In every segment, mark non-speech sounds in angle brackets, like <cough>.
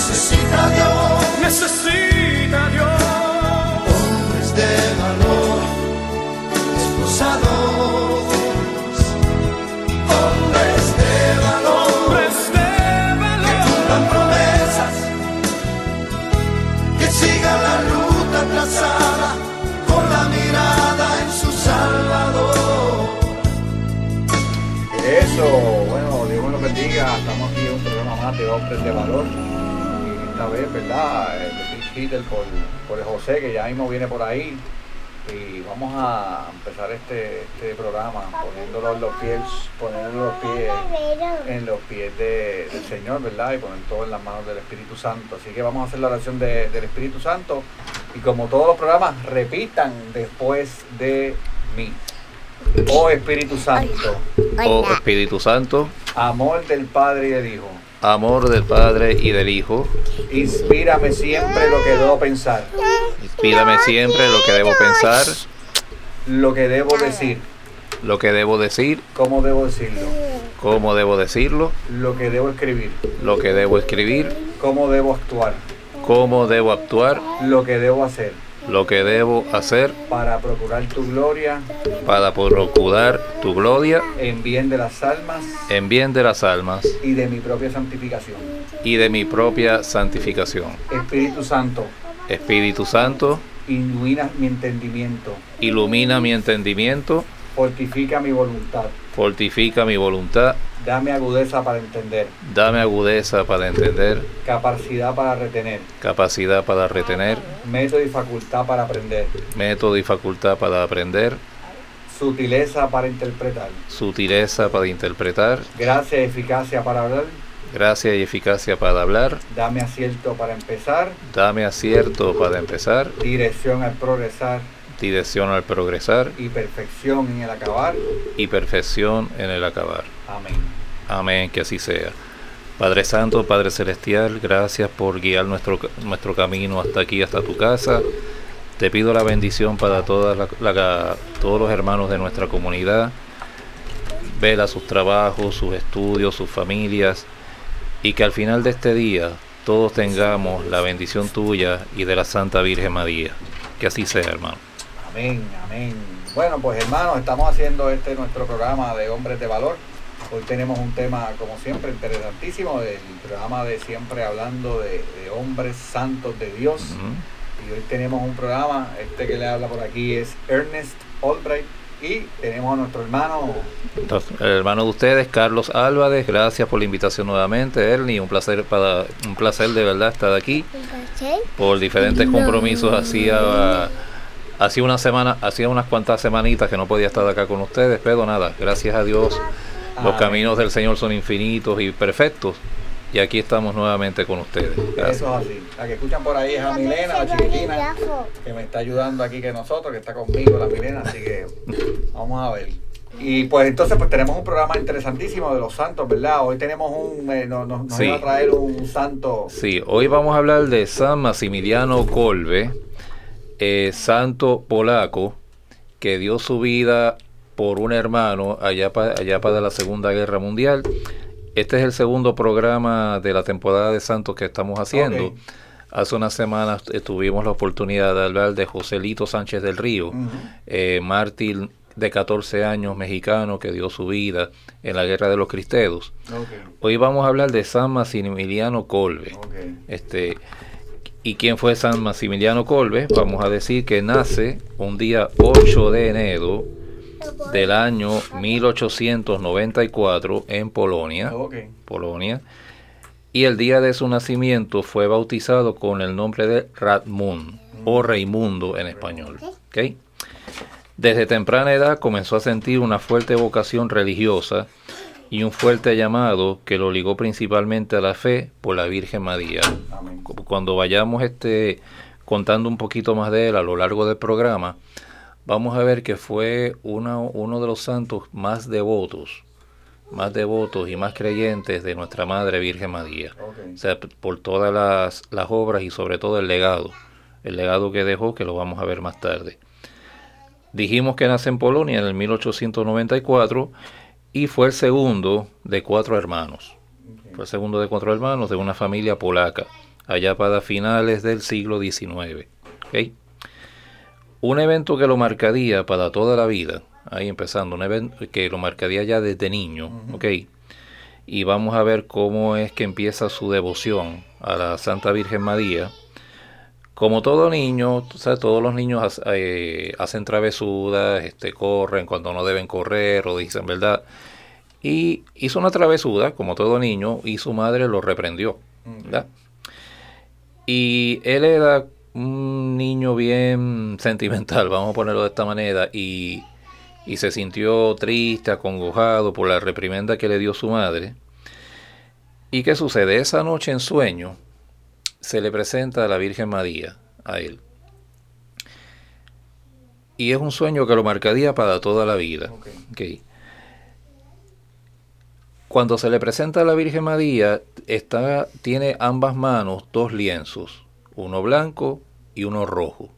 necesita Dios, necesita Dios. hombres de valor, esforzados, hombres de valor, Hombres de valor. cumplan promesas, que sigan la ruta trazada con la mirada en su Salvador. Eso, bueno, Dios me lo bendiga. Estamos aquí en un programa más de hombres de valor. Esta vez, ¿verdad? El Chris Peter por, por el José, que ya mismo viene por ahí. Y vamos a empezar este, este programa poniéndolo en los pies, poniendo los pies en los pies de- del Señor, ¿verdad? Y poner todo en las manos del Espíritu Santo. Así que vamos a hacer la oración de- del Espíritu Santo. Y como todos los programas, repitan después de mí. Oh Espíritu Santo, Oh Espíritu Santo, amor del Padre y del Hijo, amor del Padre y del Hijo, inspírame siempre lo que debo pensar, inspírame siempre lo que debo pensar, lo que debo decir, lo que debo decir, cómo debo decirlo, cómo debo decirlo, lo que debo escribir, lo que debo escribir, cómo debo actuar, cómo debo actuar, lo que debo hacer lo que debo hacer para procurar tu gloria para procurar tu gloria en bien de las almas en bien de las almas y de mi propia santificación. y de mi propia santificación. Espíritu Santo, Espíritu Santo, ilumina mi entendimiento, ilumina mi entendimiento, fortifica mi voluntad, fortifica mi voluntad, dame agudeza para entender, dame agudeza para entender, capacidad para retener, capacidad para retener, método y facultad para aprender, método y facultad para aprender, sutileza para interpretar, sutileza para interpretar, gracia y eficacia para hablar, gracia y eficacia para hablar, dame acierto para empezar, dame acierto para empezar, dirección al progresar dirección al progresar y perfección en el acabar. y perfección en el acabar. Amén. Amén, que así sea. Padre Santo, Padre Celestial, gracias por guiar nuestro, nuestro camino hasta aquí, hasta tu casa. Te pido la bendición para todas la- la- todos los hermanos de nuestra comunidad. Vela sus trabajos, sus estudios, sus familias. Y que al final de este día todos tengamos la bendición tuya y de la Santa Virgen María. Que así sea, hermano. Amén, amén. Bueno, pues hermanos, estamos haciendo este nuestro programa de hombres de valor. Hoy tenemos un tema, como siempre, interesantísimo, el programa de siempre hablando de, de hombres santos de Dios. Y hoy tenemos un programa, este que le habla por aquí es Ernest Albright. Y tenemos a nuestro hermano, Entonces, el hermano de ustedes, Carlos Álvarez, gracias por la invitación nuevamente, Ernie, un placer para un placer de verdad estar aquí por diferentes compromisos hacía hacía una semana, hacía unas cuantas semanitas que no podía estar acá con ustedes, pero nada, gracias a Dios los caminos del Señor son infinitos y perfectos y aquí estamos nuevamente con ustedes. Gracias. eso es así. La que escuchan por ahí es a Milena, la chiquitina, que me está ayudando aquí que nosotros, que está conmigo la Milena, así que vamos a ver. Y pues entonces pues tenemos un programa interesantísimo de los santos, ¿verdad? Hoy tenemos un, eh, nos, nos, Sí. iba a traer un santo, Sí, hoy vamos a hablar de San Maximiliano Kolbe, eh, santo polaco, que dio su vida por un hermano allá, pa- allá para la Segunda Guerra Mundial. Este es el segundo programa de la temporada de santos que estamos haciendo. Hace unas semanas tuvimos la oportunidad de hablar de Joselito Sánchez del Río, eh, mártir de 14 años mexicano que dio su vida en la Guerra de los Cristeros. Ok, Hoy vamos a hablar de San Maximiliano Kolbe. ok. Este, ¿Y quién fue San Maximiliano Kolbe? Vamos a decir que nace un día 8 de enero del año 1894 en Polonia, Ok, Polonia. Y el día de su nacimiento fue bautizado con el nombre de Radmund o Raimundo en español. ¿ok? Desde temprana edad comenzó a sentir una fuerte vocación religiosa y un fuerte llamado que lo ligó principalmente a la fe por la Virgen María. amén. Cuando vayamos este, contando un poquito más de él a lo largo del programa, vamos a ver que fue una- uno de los santos más devotos, más devotos y más creyentes de nuestra Madre Virgen María. O sea, por todas las, las obras y sobre todo el legado, el legado que dejó, que lo vamos a ver más tarde. Dijimos que nace en Polonia en el 1894 y fue el segundo de cuatro hermanos. Fue el segundo de cuatro hermanos de una familia polaca. allá para finales del siglo XIX. Un evento que lo marcaría para toda la vida, ahí empezando, un evento que lo marcaría ya desde niño. Y vamos a ver cómo es que empieza su devoción a la Santa Virgen María. Como todo niño, tú sabes, todos los niños eh, hacen travesuras, este, corren cuando no deben correr o dicen verdad. Y hizo una travesura, como todo niño, y su madre lo reprendió. ¿verdad? Y él era un niño bien <laughs> sentimental, vamos a ponerlo de esta manera, y, y se sintió triste, acongojado por la reprimenda que le dio su madre. ¿Y qué sucede? Esa noche en sueño se le presenta a la Virgen María a él. Y es un sueño que lo marcaría para toda la vida. Ok. Ok. Cuando se le presenta a la Virgen María, está, tiene ambas manos dos lienzos, uno blanco y uno rojo.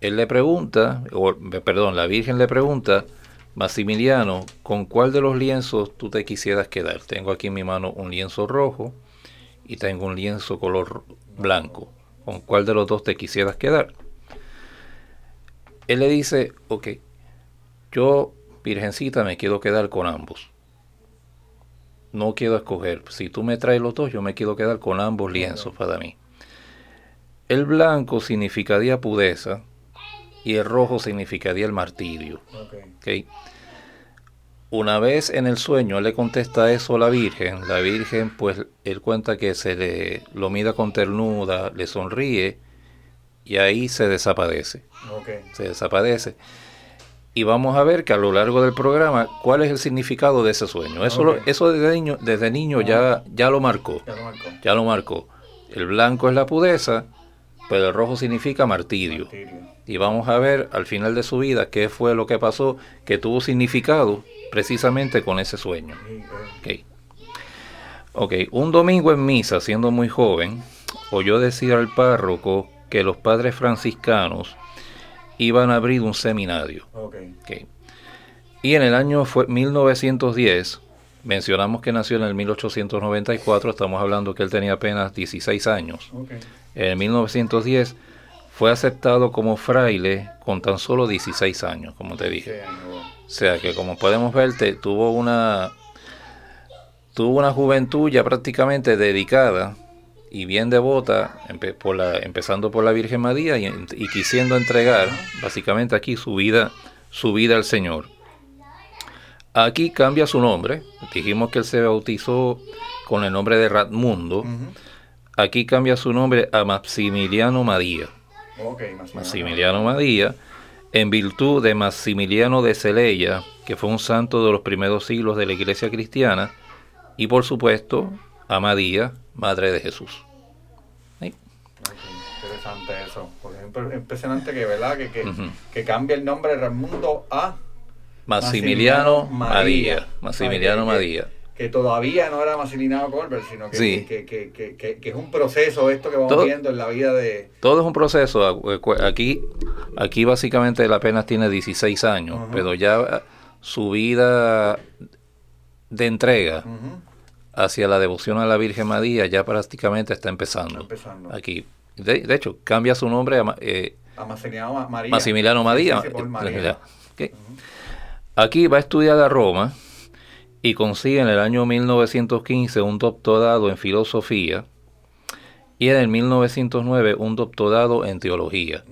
Él le pregunta, o, perdón, la Virgen le pregunta, Maximiliano, ¿con cuál de los lienzos tú te quisieras quedar? Tengo aquí en mi mano un lienzo rojo y tengo un lienzo color blanco. ¿Con cuál de los dos te quisieras quedar? Él le dice, ok, yo, Virgencita, me quiero quedar con ambos. No quiero escoger. Si tú me traes los dos, yo me quiero quedar con ambos lienzos para mí. El blanco significaría pureza y el rojo significaría el martirio. Ok. ¿ok? Una vez en el sueño le contesta eso a la Virgen, la Virgen pues él cuenta que se le lo mira con ternura, le sonríe y ahí se desaparece se desaparece. Y vamos a ver que a lo largo del programa cuál es el significado de ese sueño. Eso, lo- eso desde niño, desde niño ya, ya lo marcó. Ya lo marcó. Ya lo marcó. El blanco es la pureza, pero el rojo significa martirio. Martirio. Y vamos a ver al final de su vida qué fue lo que pasó que tuvo significado precisamente con ese sueño. Y, eh, Ok. Un domingo en misa, siendo muy joven, oyó decir al párroco que los padres franciscanos iban a abrir un seminario. ok. Ok. Y en el año fue 1910, mencionamos que nació en el 1894, estamos hablando que él tenía apenas 16 años. Ok. En 1910 fue aceptado como fraile con tan solo 16 años, como te dije. O sea que como podemos ver, te- tuvo una tuvo una juventud ya prácticamente dedicada y bien devota, empe- por la, empezando por la Virgen María y, y quisiendo entregar básicamente aquí su vida, su vida al Señor. Aquí cambia su nombre, dijimos que él se bautizó con el nombre de Radmundo, Ujú. aquí cambia su nombre a Maximiliano María. Maximiliano María, en virtud de Maximiliano de Celaya, que fue un santo de los primeros siglos de la iglesia cristiana, y por supuesto a María, Madre de Jesús. ¿Sí? Interesante eso. Ejemplo, impresionante que, ¿verdad? Que, que, Ujú. que cambia el nombre de Raimundo a Maximiliano María. María. Maximiliano María. Que todavía no era Maximiliano Colbert, sino que, Sí. que, que, que, es un proceso esto que vamos Todo- viendo en la vida de... Todo es un proceso. Aquí, aquí básicamente él apenas tiene 16 años, pero ya su vida de entrega hacia la devoción a la Virgen María ya prácticamente está empezando. está empezando. Aquí. De, de hecho, cambia su nombre a eh, A María. María. Eh. <laughs> Aquí va a estudiar a Roma y consigue en el año 1915 un doctorado en filosofía y en el 1909 un doctorado en teología.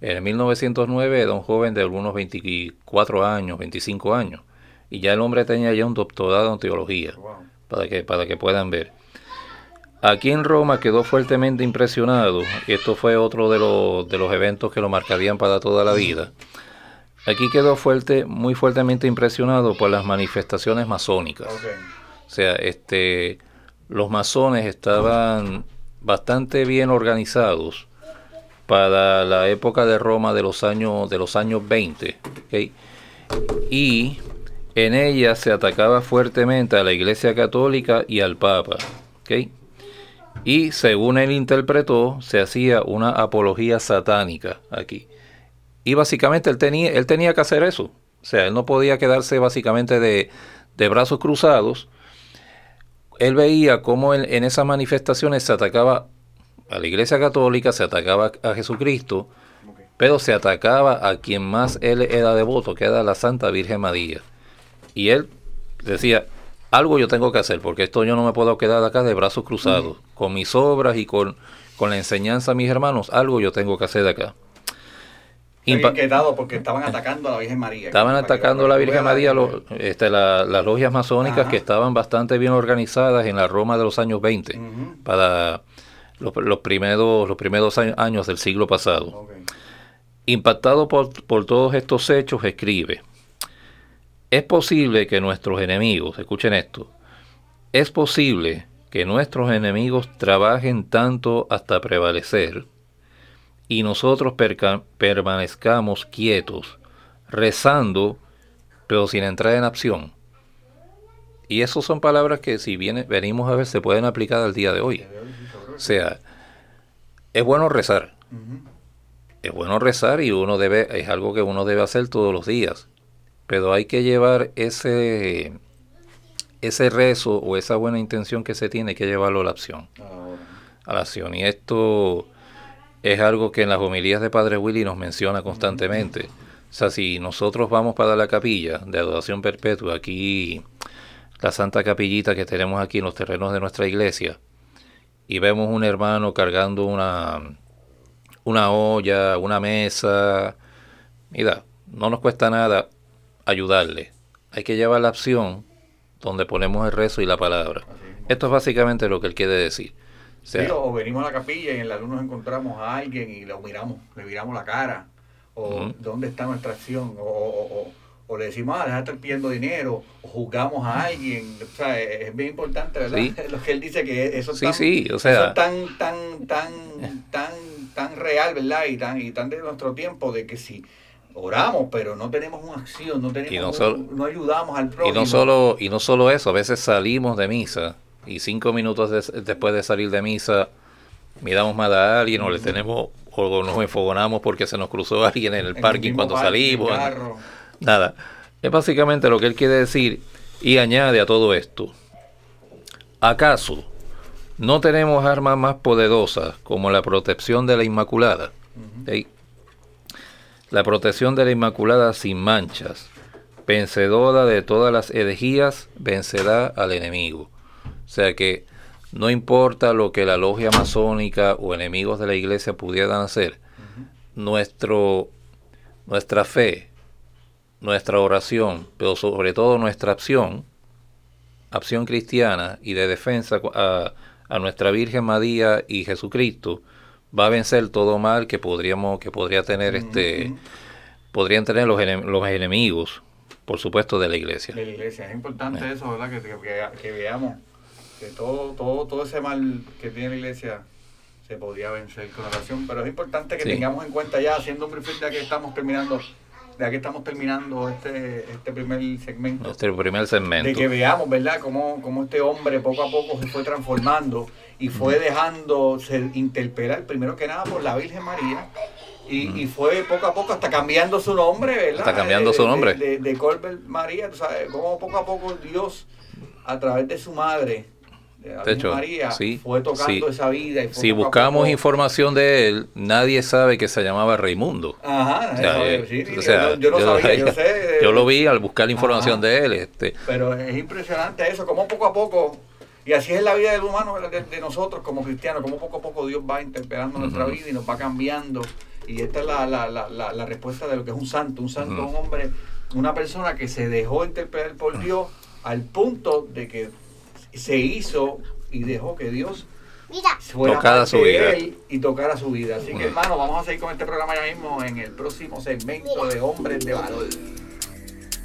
En el 1909 era un joven de algunos 24 años, 25 años, y ya el hombre tenía ya un doctorado en teología Wow. para que, para que puedan ver. Aquí en Roma quedó fuertemente impresionado, y esto fue otro de los, de los eventos que lo marcarían para toda la vida. Aquí quedó fuerte, muy fuertemente impresionado por las manifestaciones masónicas. O sea, este, los masones estaban bastante bien organizados para la época de Roma de los años, de los años 20. ¿ok? Y en ella se atacaba fuertemente a la Iglesia Católica y al Papa. Y según él interpretó, se hacía una apología satánica aquí. Y básicamente él tenía, él tenía que hacer eso. O sea, él no podía quedarse básicamente de, de brazos cruzados él veía cómo en, en esas manifestaciones se atacaba a la Iglesia Católica, se atacaba a Jesucristo, pero se atacaba a quien más él era devoto, que era la Santa Virgen María. Y él decía, algo yo tengo que hacer, porque esto yo no me puedo quedar acá de brazos cruzados. Con mis obras y con, con la enseñanza a mis hermanos, algo yo tengo que hacer acá. Porque estaban atacando a la Virgen María. Estaban atacando a la Virgen María este, la- las logias masónicas Ajá. que estaban bastante bien organizadas en la Roma de los años 20, Ujú. para los, los primeros, los primeros años- del siglo pasado. Impactado por, por todos estos hechos, escribe, es posible que nuestros enemigos, escuchen esto, es posible que nuestros enemigos trabajen tanto hasta prevalecer y nosotros permanezcamos quietos, rezando, pero sin entrar en acción. Y esas son palabras que si viene, venimos a ver se pueden aplicar al día de hoy. O sea, es bueno rezar, es bueno rezar y uno debe, es algo que uno debe hacer todos los días. Pero hay que llevar ese, ese rezo o esa buena intención que se tiene, hay que llevarlo a la acción. A la acción. Y esto es algo que en las homilías de Padre Willy nos menciona constantemente. O sea, si nosotros vamos para la capilla de adoración perpetua, aquí, la santa capillita que tenemos aquí en los terrenos de nuestra iglesia, y vemos un hermano cargando una, una olla, una mesa, mira, no nos cuesta nada ayudarle. Hay que llevar la acción donde ponemos el rezo y la palabra. Esto es básicamente lo que él quiere decir. O sea, Sí, o venimos a la capilla y en la luz nos encontramos a alguien y lo miramos, le miramos la cara. O dónde está nuestra acción. O, o- o- le decimos, ah, deja de estar pidiendo dinero. O juzgamos a alguien. O sea, es es bien importante, ¿verdad? Sí. <laughs> Lo que él dice que eso es Sí, tan, sí, o eso sea- es tan, tan, tan, tan, tan real, ¿verdad? Y tan, y tan de nuestro tiempo de que si oramos, pero no tenemos una acción, no tenemos Y no un- solo- no ayudamos al y prójimo. no solo y no solo eso, a veces salimos de misa y cinco minutos des- después de salir de misa miramos mal a alguien o le tenemos o nos enfogonamos porque se nos cruzó alguien en el En parking cuando parking, salimos. Nada. Es básicamente lo que él quiere decir y añade a todo esto. ¿Acaso no tenemos armas más poderosas como la protección de la Inmaculada? La protección de la Inmaculada sin manchas, vencedora de todas las herejías, vencerá al enemigo. O sea que no importa lo que la logia masónica o enemigos de la iglesia pudieran hacer, nuestro, nuestra fe, nuestra oración, pero sobre todo nuestra acción, acción cristiana y de defensa a, a nuestra Virgen María y Jesucristo, va a vencer todo mal que podríamos, que podría tener este, podrían tener los, enem- los enemigos, por supuesto, de la iglesia. de la iglesia. Es importante Eh. eso, ¿verdad? Que, que- que- que veamos que todo, todo, todo ese mal que tiene la iglesia se podría vencer con oración. Pero es importante que Sí. tengamos en cuenta ya, haciendo un briefing ya que estamos terminando, ya que estamos terminando este, este primer segmento. Este primer de segmento. que veamos, ¿verdad?, cómo, cómo este hombre poco a poco se fue transformando y fue dejándose interpelar, primero que nada, por la Virgen María. Y, y fue poco a poco hasta cambiando su nombre, ¿verdad? Hasta cambiando De- su de- nombre. De, de, Colbert María, tú sabes, cómo poco a poco Dios, a través de su madre, de Virgen hecho, María, sí, fue tocando sí. esa vida. Y Si buscamos poco- información de él, nadie sabe que se llamaba Raimundo. Ajá, eh, yo, no sabía, yo sé. yo lo vi al buscar la información Ajá. de él. Este, Pero es impresionante eso, como poco a poco, y así es la vida del humano, de, de nosotros como cristianos, como poco a poco Dios va interpelando nuestra vida y nos va cambiando. Y esta es la, la, la, la, respuesta de lo que es un santo. Un santo un hombre, una persona que se dejó interpelar por Dios al punto de que se hizo y dejó que Dios fuera Tocara su vida. él y tocara su vida. Así que hermano, vamos a seguir con este programa ya mismo en el próximo segmento de Hombres de Valor.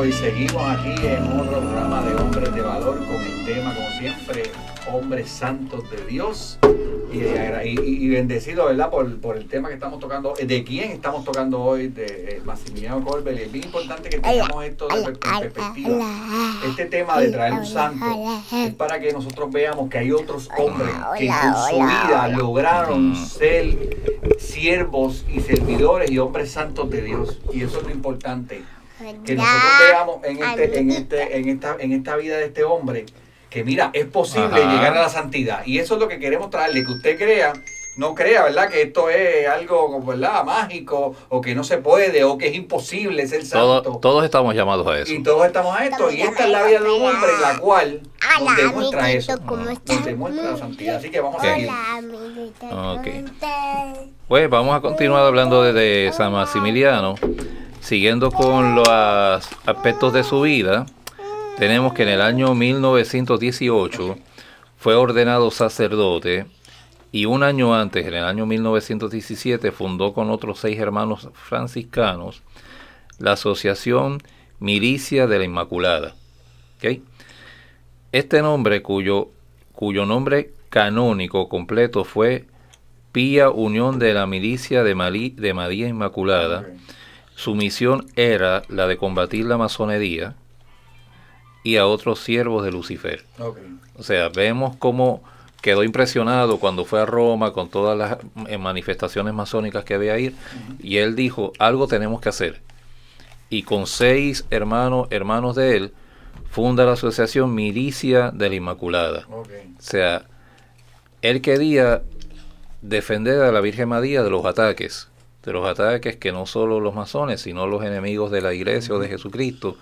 Eso, y seguimos aquí en otro programa de Hombres de Valor con el tema, como siempre, Hombres Santos de Dios. Y, agra- y, y bendecido, ¿verdad? Por, por el tema que estamos tocando, de quién estamos tocando hoy, de eh, Maximiliano Corbel. Y es bien importante que tengamos esto de per- en perspectiva. Este tema de traer un santo es para que nosotros veamos que hay otros hombres que con su vida lograron ser siervos y servidores y hombres santos de Dios. Y eso es lo importante que nosotros veamos en este, en este, en esta, en esta vida de este hombre, que mira, es posible Ajá. llegar a la santidad. Y eso es lo que queremos traerle, que usted crea, no crea, ¿verdad? Que esto es algo, ¿verdad? Mágico, o que no se puede, o que es imposible ser santo. Todo- todos estamos llamados a eso. Y todos estamos a esto, y esta es la vida de un hombre en la cual nos demuestra eso, nos demuestra la santidad. Así que vamos a seguir. Ok. Pues vamos a continuar hablando de, de San Maximiliano. Siguiendo con los aspectos de su vida, tenemos que en el año 1918 fue ordenado sacerdote y un año antes, en el año 1917, fundó con otros seis hermanos franciscanos la Asociación Milicia de la Inmaculada. ¿Ok? Este nombre, cuyo, cuyo nombre canónico completo fue Pía Unión de la Milicia de María Inmaculada, su misión era la de combatir la masonería y a otros siervos de Lucifer. O sea, vemos cómo quedó impresionado cuando fue a Roma con todas las eh, manifestaciones masónicas que había ahí y él dijo, algo tenemos que hacer. Y con seis hermanos, hermanos de él, funda la asociación Milicia de la Inmaculada. Ok. O sea, él quería defender a la Virgen María de los ataques, de los ataques que no solo los masones, sino los enemigos de la iglesia o de Jesucristo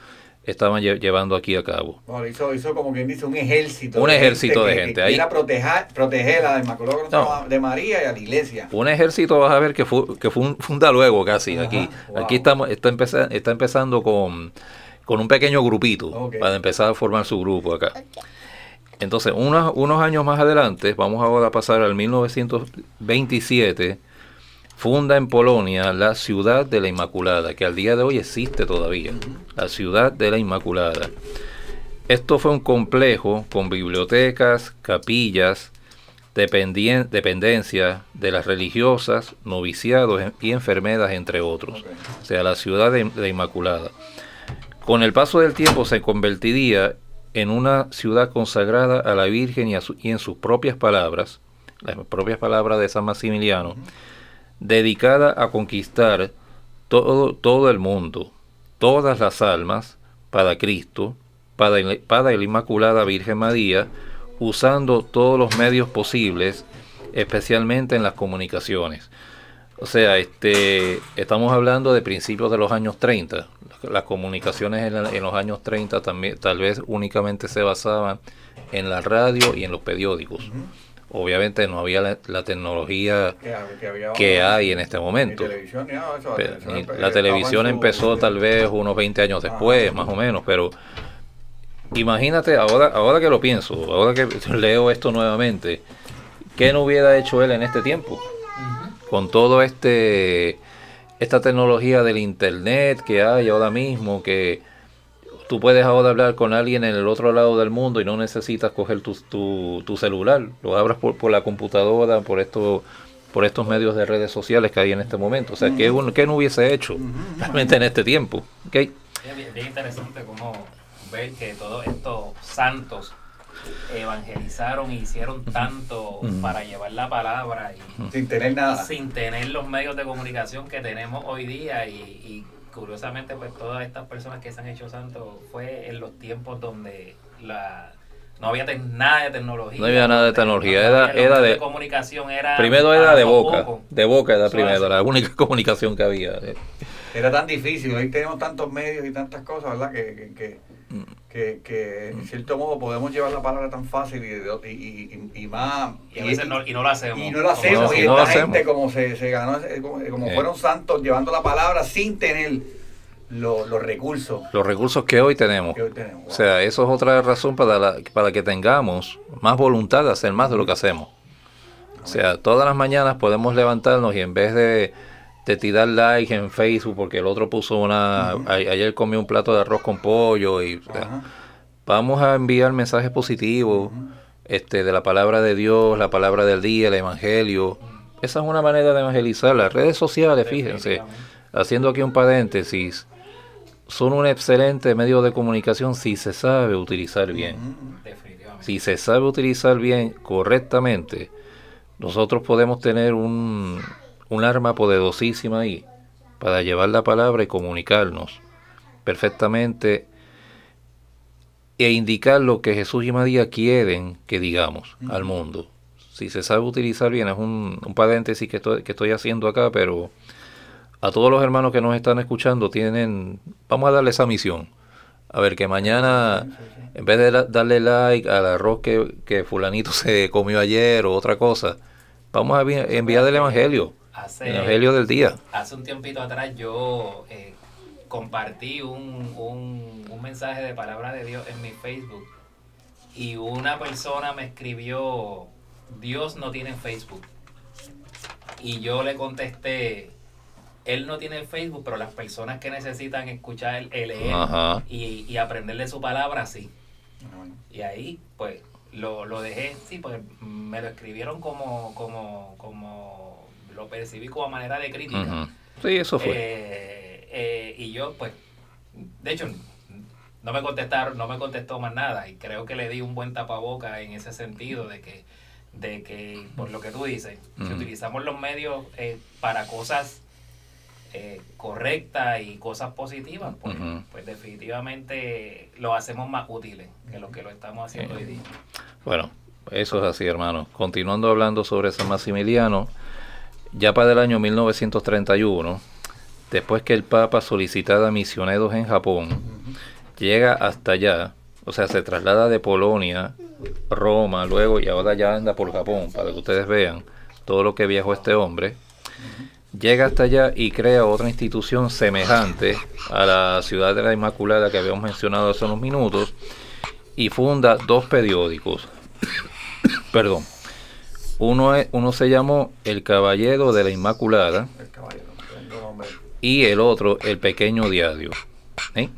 estaban lle- llevando aquí a cabo. Bueno, hizo, hizo como quien dice un ejército. Un ejército de que- gente, Que ahí- proteger, proteger a la Inmaculada No. de María y a la iglesia. Un ejército vas a ver que, fu- que fun- funda luego casi. Ajá, aquí wow. aquí estamos, está, empeza- está empezando con, con un pequeño grupito para empezar a formar su grupo acá. Entonces, unos, unos años más adelante, vamos ahora a pasar al 1927, funda en Polonia la Ciudad de la Inmaculada, que al día de hoy existe todavía, la Ciudad de la Inmaculada. Esto fue un complejo con bibliotecas, capillas, dependencias de las religiosas, noviciados y enfermeras, entre otros. O sea, la ciudad de, de Inmaculada. Con el paso del tiempo se convertiría en una ciudad consagrada a la Virgen y, a su- y en sus propias palabras, las propias palabras de San Maximiliano, dedicada a conquistar todo, todo el mundo, todas las almas para Cristo, para, para la Inmaculada Virgen María, usando todos los medios posibles, especialmente en las comunicaciones. O sea, este, estamos hablando de principios de los años 30. Las comunicaciones en, la- en los años 30 también, tal vez únicamente se basaban en la radio y en los periódicos. Obviamente no había la, la tecnología Que, que había que hay en este Ni momento. televisión, ni nada de eso, la televisión la su- empezó tal vez unos 20 años después, más o menos, pero imagínate, ahora, ahora que lo pienso, ahora que <laughs> leo esto nuevamente, ¿qué no hubiera hecho él en este tiempo? Con todo este esta tecnología del internet que hay ahora mismo, que tú puedes ahora hablar con alguien en el otro lado del mundo y no necesitas coger tu, tu, tu celular, lo abras por, por la computadora, por esto por estos medios de redes sociales que hay en este momento. O sea, ¿qué, uno- qué no hubiese hecho realmente en este tiempo? ¿Ok? Es bien, bien interesante cómo ver que todos estos santos evangelizaron y hicieron tanto para llevar la palabra y, Sin tener nada. sin tener los medios de comunicación que tenemos hoy día y, y curiosamente pues todas estas personas que se han hecho santos fue en los tiempos donde la no había nada de tecnología. No había nada de tecnología, era- medios de- comunicación era Primero era de boca, poco. de boca era primero, la única <laughs> comunicación que había. eh. Era tan difícil, hoy tenemos tantos medios y tantas cosas, ¿verdad? Que, que, que, que- que, en cierto modo podemos llevar la palabra tan fácil y, y, y- y más... Y a veces no, y no lo hacemos. y no lo Como hacemos, no, y no esta gente hacemos. como se, se ganó, eh, como, como Eh. fueron santos llevando la palabra sin tener lo- los recursos Los recursos que hoy tenemos. que hoy tenemos. O sea, eso es otra razón para, la- para que tengamos más voluntad de hacer más de lo que hacemos. O sea, todas las mañanas podemos levantarnos y en vez de, de tirar like en Facebook porque el otro puso una... a- ayer comió un plato de arroz con pollo y... o sea, Ajá. vamos a enviar mensajes positivos este, de la palabra de Dios, la palabra del día, el evangelio. Esa es una manera de evangelizar. Las redes sociales, fíjense, haciendo aquí un paréntesis, son un excelente medio de comunicación si se sabe utilizar bien. Si se sabe utilizar bien, correctamente, nosotros podemos tener un, un arma poderosísima ahí para llevar la palabra y comunicarnos perfectamente e indicar lo que Jesús y María quieren que digamos al mundo. Si se sabe utilizar bien, es un, un paréntesis que estoy, que estoy haciendo acá, pero a todos los hermanos que nos están escuchando tienen, vamos a darle esa misión. A ver, que mañana, en vez de la- darle like al arroz que, que fulanito <laughs> se comió ayer o otra cosa, vamos a vi- enviar el evangelio, Hace, el evangelio del día. hace un tiempito atrás yo eh, compartí un, un, un mensaje de palabra de Dios en mi Facebook y una persona me escribió, Dios no tiene Facebook. Y yo le contesté, él no tiene Facebook, pero las personas que necesitan escuchar el, el leer y, y aprender de su palabra, sí. Y ahí, pues, lo, lo dejé, sí, pues me lo escribieron como, como, como, lo percibí como manera de crítica. Sí, eso fue. Eh, eh, y yo, pues, de hecho, no me contestaron, no me contestó más nada. Y creo que le di un buen tapaboca en ese sentido de que, de que por lo que tú dices, si utilizamos los medios eh, para cosas eh, correctas y cosas positivas, pues, pues definitivamente lo hacemos más útiles que lo que lo estamos haciendo hoy día. Bueno, eso es así, hermano. Continuando hablando sobre San Maximiliano, ya para el año 1931, después que el Papa solicitara misioneros en Japón, llega hasta allá, o sea, se traslada de Polonia, Roma, luego y ahora ya anda por Japón, para que ustedes vean todo lo que viajó este hombre. Llega hasta allá y crea otra institución semejante a la ciudad de la Inmaculada que habíamos mencionado hace unos minutos y funda dos periódicos. <coughs> Perdón. Uno, es- uno se llamó El Caballero de la Inmaculada El caballero, y el otro El Pequeño Diario. ¿eh?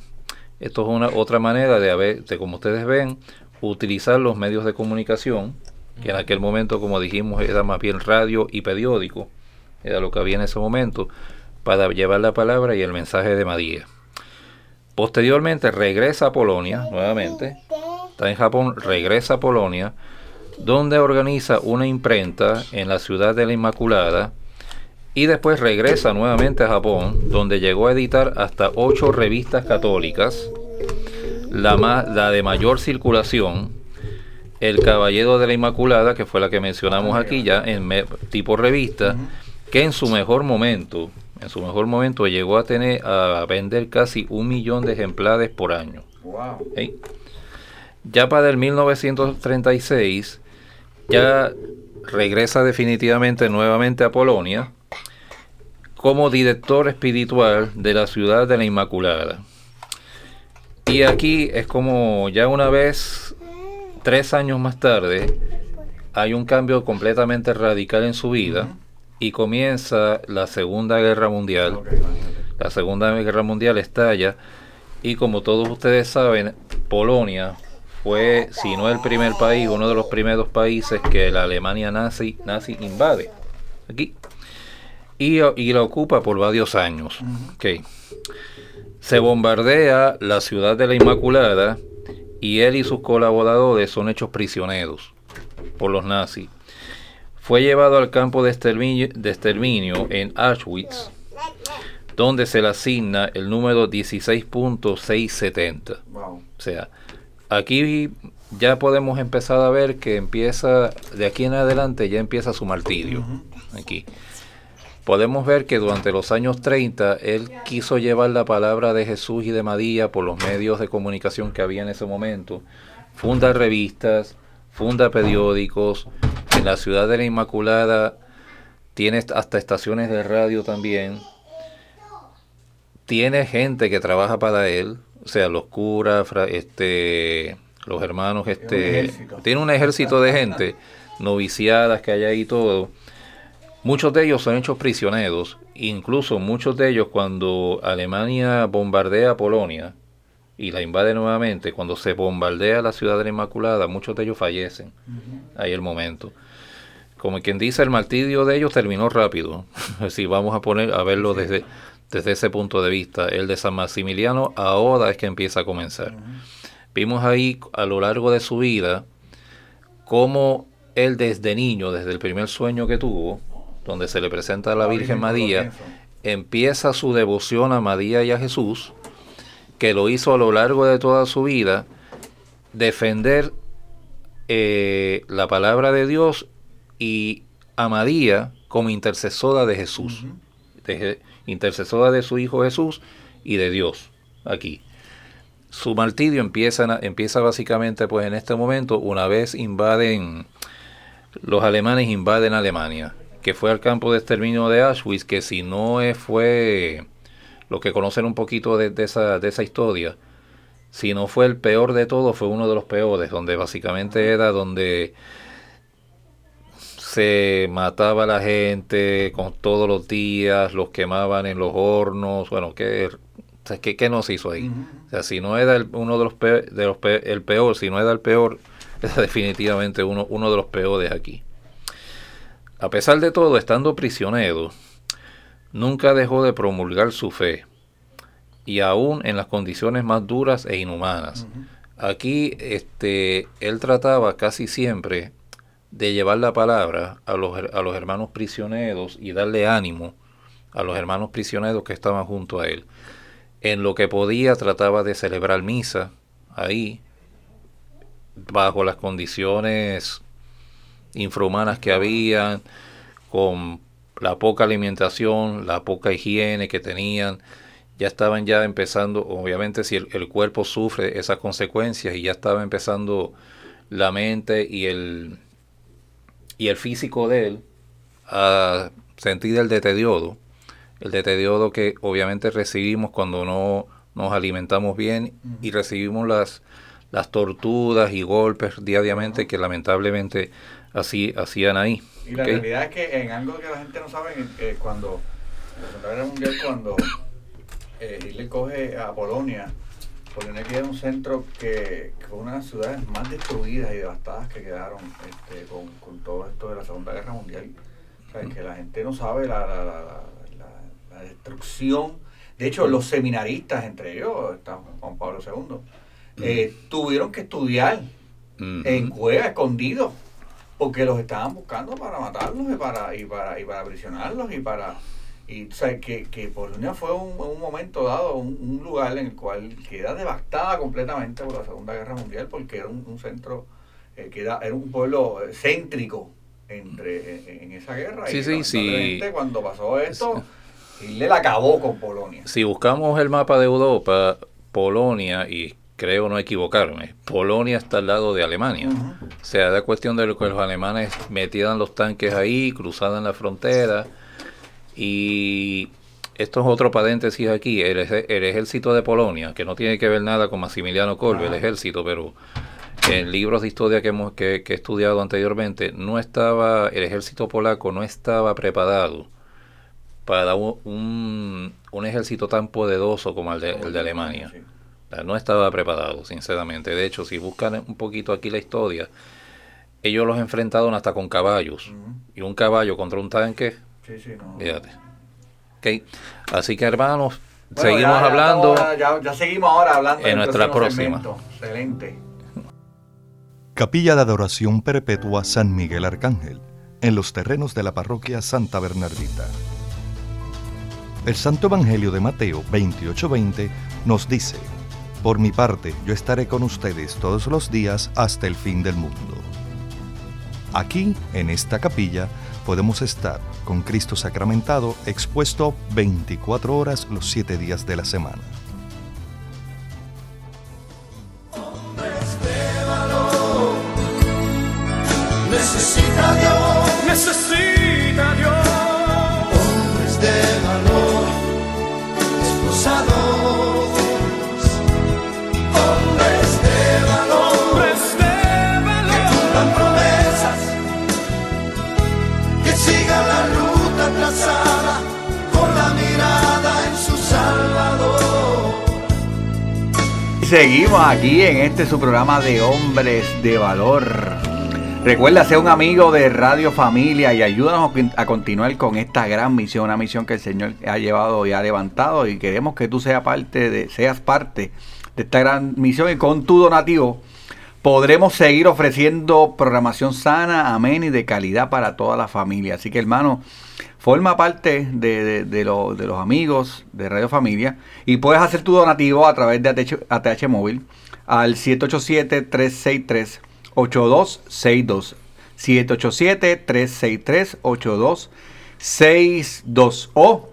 Esto es una otra manera de, haber, de, como ustedes ven, utilizar los medios de comunicación, que en aquel momento, como dijimos, era más bien radio y periódico, era lo que había en ese momento, para llevar la palabra y el mensaje de María. Posteriormente regresa a Polonia nuevamente, está en Japón, regresa a Polonia, donde organiza una imprenta en la ciudad de la Inmaculada y después regresa nuevamente a Japón, donde llegó a editar hasta ocho revistas católicas, la, ma- la de mayor circulación, El Caballero de la Inmaculada, que fue la que mencionamos aquí ya en me- tipo revista, que en su mejor momento, en su mejor momento llegó a tener a vender casi un millón de ejemplares por año. Ya para el 1936, ya regresa definitivamente nuevamente a Polonia como director espiritual de la ciudad de la Inmaculada. Y aquí es como ya una vez, tres años más tarde, hay un cambio completamente radical en su vida y comienza la Segunda Guerra Mundial. La Segunda Guerra Mundial estalla y como todos ustedes saben, Polonia fue, si no el primer país, uno de los primeros países que la Alemania nazi, nazi invade. Aquí. Y, y la ocupa por varios años. Ok. Se bombardea la ciudad de la Inmaculada y él y sus colaboradores son hechos prisioneros por los nazis. Fue llevado al campo de exterminio, de exterminio en Auschwitz, donde se le asigna el número 16.670. Wow. O sea, aquí ya podemos empezar a ver que empieza, de aquí en adelante ya empieza su martirio. Aquí. Podemos ver que durante los años 30 él quiso llevar la palabra de Jesús y de María por los medios de comunicación que había en ese momento. Funda revistas, funda periódicos. En la ciudad de la Inmaculada tiene hasta estaciones de radio también. Tiene gente que trabaja para él, o sea, los curas, este, los hermanos, un este, ejército. tiene un ejército de gente, noviciadas que hay ahí todo. Muchos de ellos son hechos prisioneros, incluso muchos de ellos cuando Alemania bombardea Polonia y la invade nuevamente, cuando se bombardea la ciudad de la Inmaculada, muchos de ellos fallecen ahí el momento. Como quien dice, el martirio de ellos terminó rápido. <laughs> si vamos a poner a verlo desde, desde ese punto de vista, el de San Maximiliano ahora es que empieza a comenzar. Vimos ahí a lo largo de su vida cómo él desde niño, desde el primer sueño que tuvo, donde se le presenta a la La Virgen María, empieza su devoción a María y a Jesús, que lo hizo a lo largo de toda su vida, defender eh, la palabra de Dios y a María como intercesora de Jesús, intercesora de su Hijo Jesús y de Dios, aquí. Su martirio empieza, empieza básicamente pues en este momento, una vez invaden, los alemanes invaden Alemania, que fue al campo de exterminio de Auschwitz, que si no fue lo que conocen un poquito de, de esa, de esa historia, si no fue el peor de todos, fue uno de los peores, donde básicamente era donde se mataba a la gente con todos los días, los quemaban en los hornos, bueno, ¿qué, o sea, ¿qué, qué nos hizo ahí? O sea, si no era el- uno de los, pe- de los el peor, si no era el peor, <laughs> era definitivamente uno, uno de los peores aquí. A pesar de todo, estando prisionero, nunca dejó de promulgar su fe, y aún en las condiciones más duras e inhumanas. Aquí este, él trataba casi siempre de llevar la palabra a los, a los hermanos prisioneros y darle ánimo a los hermanos prisioneros que estaban junto a él. En lo que podía trataba de celebrar misa ahí, bajo las condiciones infrahumanas que habían, con la poca alimentación, la poca higiene que tenían, ya estaban ya empezando, obviamente si el, el cuerpo sufre esas consecuencias y ya estaba empezando la mente y el, y el físico de él a sentir el deterioro, el deterioro que obviamente recibimos cuando no nos alimentamos bien y recibimos las, las torturas y golpes diariamente que lamentablemente así hacían ahí. Y la realidad es que en algo que la gente no sabe, eh, cuando en la Segunda Guerra Mundial, cuando eh, Hitler coge a Polonia, Polonia queda un centro que, que fue una de las ciudades más destruidas y devastadas que quedaron este, con, con todo esto de la Segunda Guerra Mundial. O sea, que la gente no sabe la, la, la, destrucción. De hecho, los seminaristas, entre ellos, está Juan Pablo II, eh, tuvieron que estudiar en cueva, escondidos, porque los estaban buscando para matarlos y para, y para, y para aprisionarlos y para... Y, o sea, que, que Polonia fue un, un momento dado, un, un lugar en el cual queda devastada completamente por la Segunda Guerra Mundial, porque era un, un centro, eh, que era, era un pueblo eh, céntrico entre en, en esa guerra. Sí, y sí, sí. cuando pasó esto, Hitler acabó con Polonia. Si buscamos el mapa de Europa, Polonia, y creo no equivocarme, Polonia está al lado de Alemania. Ujú. O sea, era cuestión de que los alemanes metieran los tanques ahí, cruzaran la frontera. Y esto es otro paréntesis aquí, el, el ejército de Polonia, que no tiene que ver nada con Maximiliano Kolbe, el ejército, pero en libros de historia que, hemos, que, que he estudiado anteriormente, no estaba, el ejército polaco no estaba preparado para un, un, ejército tan poderoso como el de, el de Alemania. No estaba preparado, sinceramente. De hecho, si buscan un poquito aquí la historia, ellos los enfrentaron hasta con caballos. Y un caballo contra un tanque, Sí, sí, no. fíjate. Ok, Así que hermanos, Bueno, seguimos ya- ya hablando. ya, ya seguimos ahora hablando en nuestra próximo próxima. segmento. Excelente. Capilla de Adoración Perpetua San Miguel Arcángel, en los terrenos de la parroquia Santa Bernardita. El Santo Evangelio de Mateo 28:20 nos dice, Por mi parte, yo estaré con ustedes todos los días hasta el fin del mundo. Aquí, en esta capilla, podemos estar con Cristo sacramentado expuesto 24 horas los 7 días de la semana. Seguimos aquí en este su programa de hombres de valor. Recuerda ser un amigo de Radio Familia y ayúdanos a continuar con esta gran misión, una misión que el Señor ha llevado y ha levantado y queremos que tú seas parte de, seas parte de esta gran misión y con tu donativo podremos seguir ofreciendo programación sana, amén y de calidad para toda la familia. Así que hermano, forma parte de, de- de lo- de los amigos de Radio Familia y puedes hacer tu donativo a través de ATH, ATH Móvil al 787-363-8262. 787-363-8262. O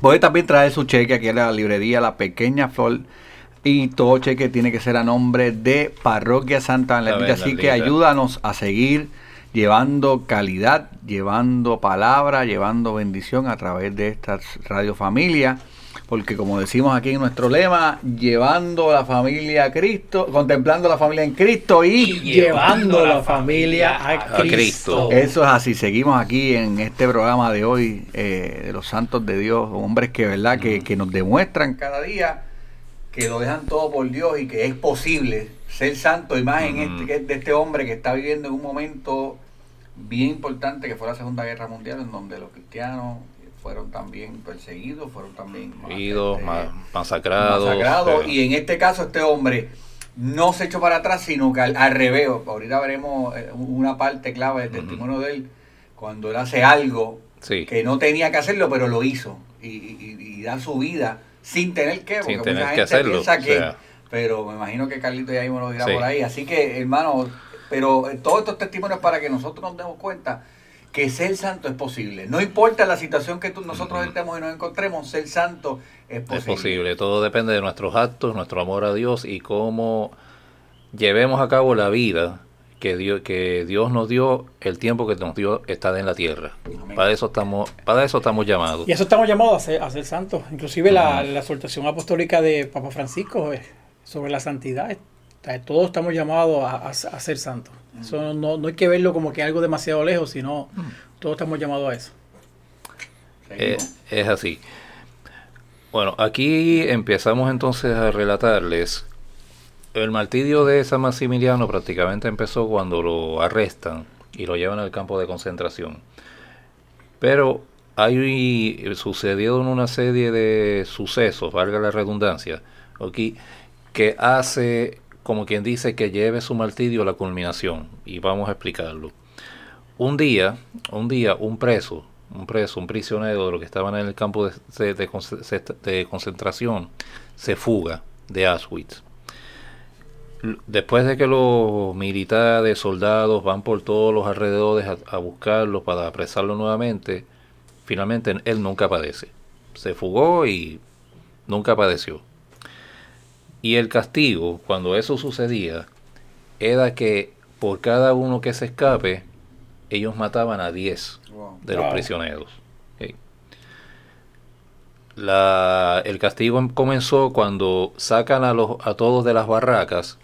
puede también traer su cheque aquí a la librería La Pequeña Flor. Y todo cheque tiene que ser a nombre de Parroquia Santa Bernardita. Así que ayúdanos a seguir llevando calidad, llevando palabra, llevando bendición a través de esta Radio Familia. Porque como decimos aquí en nuestro lema, llevando la familia a Cristo, contemplando la familia en Cristo y... llevando la familia a a Cristo. Cristo. Eso es así, seguimos aquí en este programa de hoy eh, de los santos de Dios, hombres que verdad que, que nos demuestran cada día que lo dejan todo por Dios y que es posible ser santo, y más en este, de este hombre que está viviendo en un momento bien importante que fue la Segunda Guerra Mundial, en donde los cristianos fueron también perseguidos, fueron también Idos, este, ma- masacrados. masacrado. eh, Y en este caso, este hombre no se echó para atrás, sino que al, al revés. Ahorita veremos eh, una parte clave del testimonio de él, cuando él hace algo sí, que no tenía que hacerlo, pero lo hizo. Y, y- y da su vida sin tener que, porque Sin mucha tener que gente hacerlo, piensa o que. sea. pero me imagino que Carlito ya mismo lo dirá Sí. por ahí. Así que, hermano, pero eh, todos estos testimonios para que nosotros nos demos cuenta que ser santo es posible. No importa la situación que tú- nosotros Ujú. estemos y nos encontremos, ser santo es posible. es posible. Todo depende de nuestros actos, nuestro amor a Dios y cómo llevemos a cabo la vida que Dios, que Dios nos dio, el tiempo que nos dio está en la tierra. Amén. Para eso estamos, para eso estamos llamados. Y eso estamos llamados a ser, a ser santos. Inclusive la, la exhortación apostólica de Papa Francisco eh, sobre la santidad. eh, Todos estamos llamados a, a- a ser santos. Eso no, no hay que verlo como que algo demasiado lejos, sino todos estamos llamados a eso. Eh, es así. Bueno, aquí empezamos entonces a relatarles. El martirio de San Maximiliano prácticamente empezó cuando lo arrestan y lo llevan al campo de concentración. Pero hay sucedieron una serie de sucesos, valga la redundancia, aquí, que hace, como quien dice, que lleve su martirio a la culminación. Y vamos a explicarlo. Un día, un día, un preso, un preso, un prisionero de los que estaban en el campo de, de concentración, se fuga de Auschwitz. Después de que los militares, soldados van por todos los alrededores a, a buscarlo para apresarlo nuevamente, finalmente él nunca aparece. Se fugó y nunca apareció. Y el castigo, cuando eso sucedía, era que por cada uno que se escape, ellos mataban a 10 Wow. de los Wow. prisioneros. La- el castigo comenzó cuando sacan a, los, a todos de las barracas,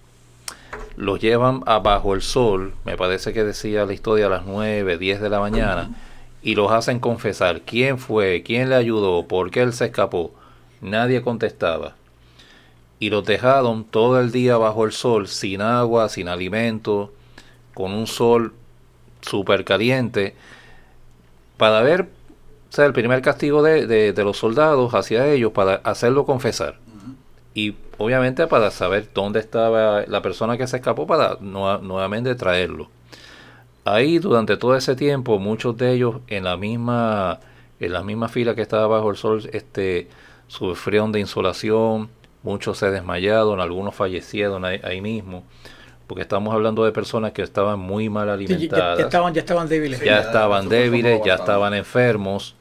los llevan abajo el sol, me parece que decía la historia a las 9, 10 de la mañana, y los hacen confesar quién fue, quién le ayudó, por qué él se escapó. Nadie contestaba. Y los dejaron todo el día bajo el sol, sin agua, sin alimento, con un sol súper caliente, para ver, o sea, el primer castigo de, de- de los soldados hacia ellos, para hacerlo confesar. Y obviamente para saber dónde estaba la persona que se escapó, para nuevamente traerlo. Ahí durante todo ese tiempo, muchos de ellos en la misma, en la misma fila que estaba bajo el sol, este, sufrieron de insolación, muchos se desmayaron, algunos fallecieron ahí, ahí mismo, porque estamos hablando de personas que estaban muy mal Sí, ya- alimentadas ya, estaban, ya estaban débiles. Sí. ya ya estaban débiles, ya estaban enfermos,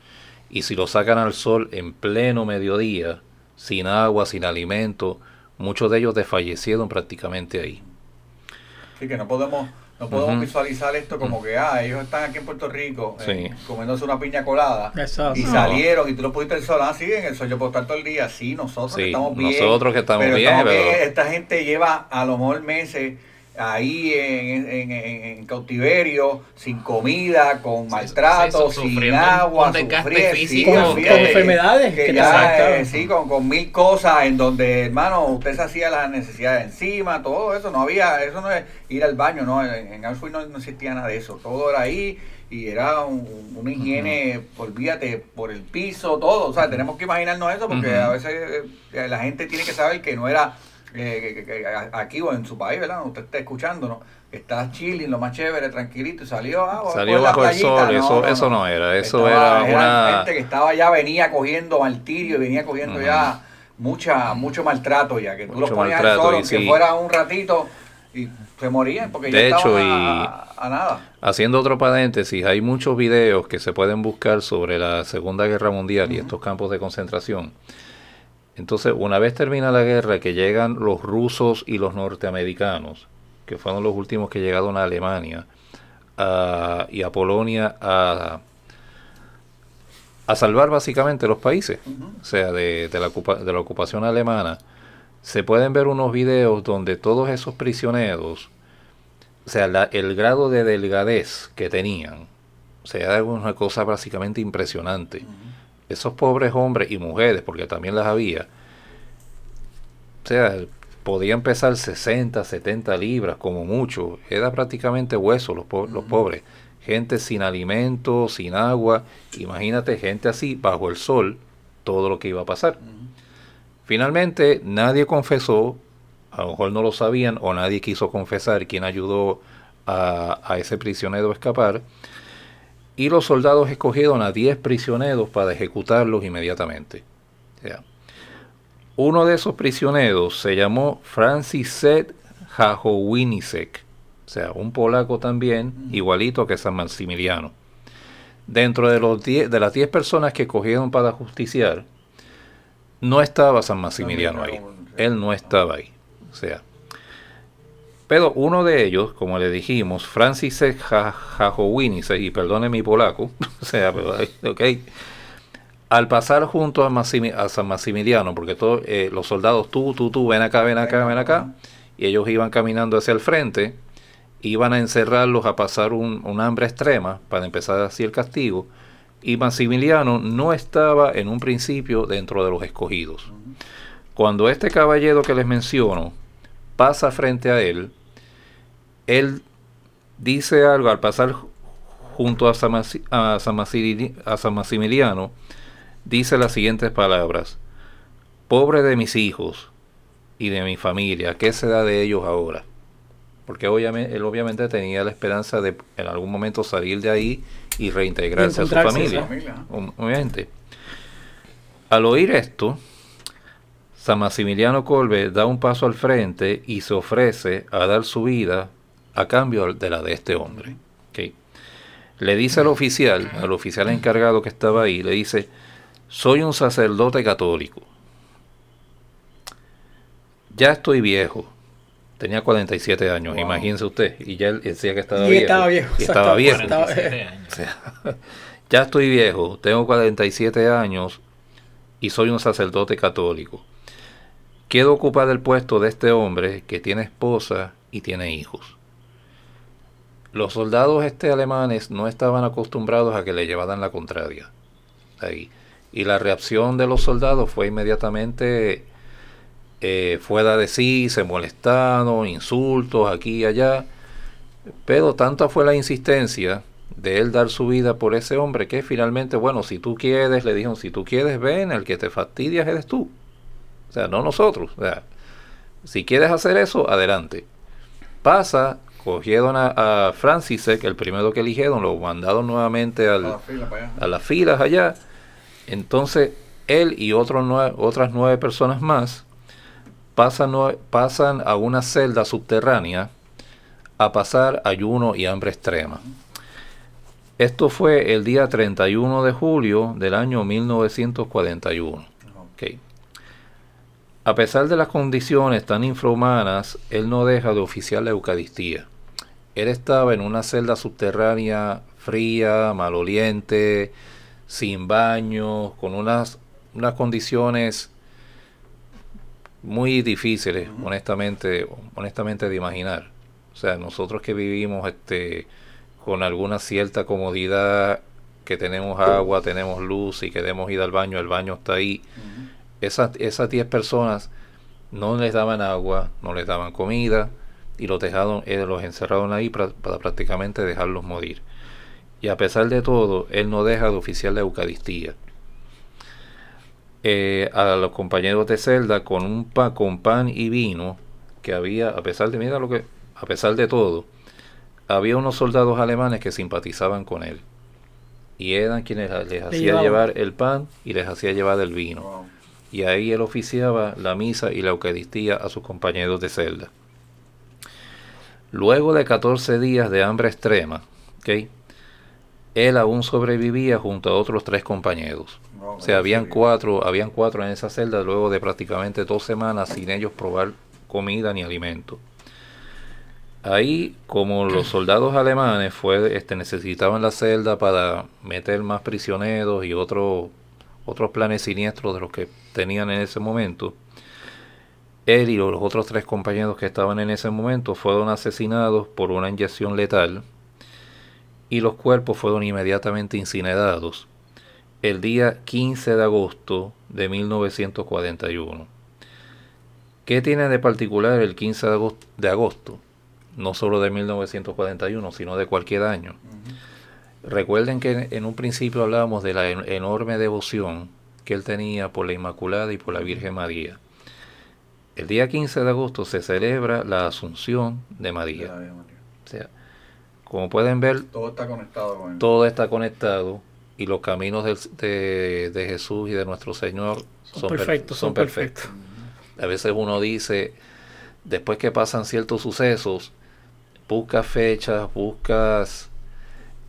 y si lo sacan al sol en pleno mediodía, sin agua, sin alimento, muchos de ellos desfallecieron prácticamente ahí. Sí, que no podemos, no podemos visualizar esto como que, ah, ellos están aquí en Puerto Rico eh, Sí. comiéndose una piña colada Exacto. y No. salieron y tú lo pudiste el sol, ah, sí, en el sol yo puedo estar todo el día, sí, nosotros que estamos bien. nosotros que estamos pero bien, estamos pero- bien, esta gente lleva a lo mejor meses ahí en, en- en- en cautiverio, sin comida, con maltrato, sí, sin sufriendo agua, físico. Con- enfermedades que ya, eh, sí, con, con mil cosas en donde, hermano, usted se hacía las necesidades encima, todo eso, no había, eso no es ir al baño, no, en, en Auschwitz no, no existía nada de eso, todo era ahí y era un- una higiene, olvídate, por el piso, todo, o sea, tenemos que imaginarnos eso porque a veces eh, la gente tiene que saber que no era eh, que- aquí o en su país, ¿verdad? Usted está escuchándonos, está chilling, lo más chévere, tranquilito, y salió, ah, Salió bajo el sol, eso- eso no era, eso Estaba- era una- gente que estaba ya, venía cogiendo martirio, y venía cogiendo ya mucha, mucho maltrato ya, que tú los Mucho ponías al sol, y aunque sí. fuera un ratito, y se morían porque De ya hecho, y- a, a- a nada. Haciendo otro paréntesis, hay muchos videos que se pueden buscar sobre la Segunda Guerra Mundial y estos campos de concentración. Entonces, una vez termina la guerra, que llegan los rusos y los norteamericanos, que fueron los últimos que llegaron a Alemania a- y a Polonia a, a salvar básicamente los países, o sea, de, de la, ocupa- de la ocupación alemana, se pueden ver unos videos donde todos esos prisioneros, o sea, la- el grado de delgadez que tenían, o sea, era una cosa básicamente impresionante. Esos pobres hombres y mujeres, porque también las había, o sea, podían pesar 60, 70 libras como mucho. Era prácticamente hueso los, po- los pobres. Gente sin alimento, sin agua. Imagínate gente así bajo el sol, todo lo que iba a pasar. Finalmente, nadie confesó, a lo mejor no lo sabían o nadie quiso confesar quién ayudó a, a ese prisionero a escapar. Y los soldados escogieron a 10 prisioneros para ejecutarlos inmediatamente. Uno de esos prisioneros se llamó Franciszek Jajowinicek, o sea, un polaco también, igualito que San Maximiliano. Dentro de, los 10 de las 10 personas que cogieron para justiciar, no estaba San Maximiliano ahí. Él no estaba ahí. O sea, pero uno de ellos, como le dijimos, Franciszek Ja- Jajowinicek, y perdone mi polaco, <laughs> o sea, pero, ok, al pasar junto a, a San Maximiliano, porque todos eh, los soldados, tú, tú, tú, ven acá, ven acá, ven acá, y ellos iban caminando hacia el frente, iban a encerrarlos a pasar un, un hambre extrema para empezar así el castigo, y Maximiliano no estaba en un principio dentro de los escogidos. Cuando este caballero que les menciono pasa frente a él, él dice algo al pasar ju- junto a San, a San Maximiliano, dice las siguientes palabras, pobre de mis hijos y de mi familia, ¿qué será de ellos ahora? Porque obviamente, él obviamente tenía la esperanza de en algún momento salir de ahí y reintegrarse a su familia. Obviamente. Al oír esto, San Maximiliano Colbe da un paso al frente y se ofrece a dar su vida a cambio de la de este hombre. Ok. Le dice al oficial, al oficial encargado que estaba ahí, le dice, soy un sacerdote católico. Ya estoy viejo. Tenía 47 años, Wow. imagínese usted. Y ya él decía que estaba Y viejo. estaba viejo, Y estaba viejo. Estaba- 47 años. O sea, ya estoy viejo, tengo 47 años y soy un sacerdote católico. Quiero ocupar el puesto de este hombre que tiene esposa y tiene hijos. Los soldados este alemanes no estaban acostumbrados a que le llevaran la contraria. Ahí. Y la reacción de los soldados fue inmediatamente eh, fuera de sí, se molestaron, insultos aquí y allá. Pero tanta fue la insistencia de él dar su vida por ese hombre que finalmente, bueno, si tú quieres, le dijeron, si tú quieres, ven, el que te fastidias eres tú. O sea, no nosotros. Si quieres hacer eso, adelante. Pasa, cogieron a, a Francisek, el primero que eligieron, lo mandaron nuevamente A la fila a las filas allá. Entonces, él y otros otras nueve personas más pasan, a una celda subterránea a pasar ayuno y hambre extrema. Esto fue el día 31 de julio del año 1941. Ok. A pesar de las condiciones tan infrahumanas, él no deja de oficiar la Eucaristía. Él estaba en una celda subterránea fría, maloliente, sin baño, con unas, unas condiciones muy difíciles, honestamente, honestamente de imaginar. O sea, nosotros que vivimos este con alguna cierta comodidad, que tenemos agua, tenemos luz y queremos ir al baño, el baño está ahí. Esas, esas 10 personas no les daban agua, no les daban comida y los dejaron, eh, los encerraron ahí pra- para prácticamente dejarlos morir. Y a pesar de todo, él no deja de oficiar la Eucaristía. Eh, a los compañeros de celda con un pa, con pan y vino que había, a pesar de mira lo que, a pesar de todo, había unos soldados alemanes que simpatizaban con él y eran quienes les hacía llevar el pan y les hacía llevar el vino. Wow. Y ahí él oficiaba la misa y la Eucaristía a sus compañeros de celda. Luego de 14 días de hambre extrema, ¿ok? él aún sobrevivía junto a otros tres compañeros. Wow, O sea, habían cuatro, habían cuatro en esa celda luego de prácticamente dos semanas sin ellos probar comida ni alimento. Ahí, como los <clears throat> soldados alemanes fue, este, necesitaban la celda para meter más prisioneros y otros otros planes siniestros de los que tenían en ese momento, él y los otros tres compañeros que estaban en ese momento fueron asesinados por una inyección letal y los cuerpos fueron inmediatamente incinerados el día 15 de agosto de 1941. ¿Qué tiene de particular el 15 de agosto? De agosto? No solo de 1941, sino de cualquier año. Recuerden que en- en un principio hablábamos de la en- enorme devoción que él tenía por la Inmaculada y por la Virgen María. El día 15 de agosto se celebra la Asunción de María. O sea, como pueden ver, Todo está conectado con él. todo está conectado y los caminos de, de Jesús y de nuestro Señor Son son, per- perfectos, son perfectos. A veces uno dice, después que pasan ciertos sucesos, buscas fechas, buscas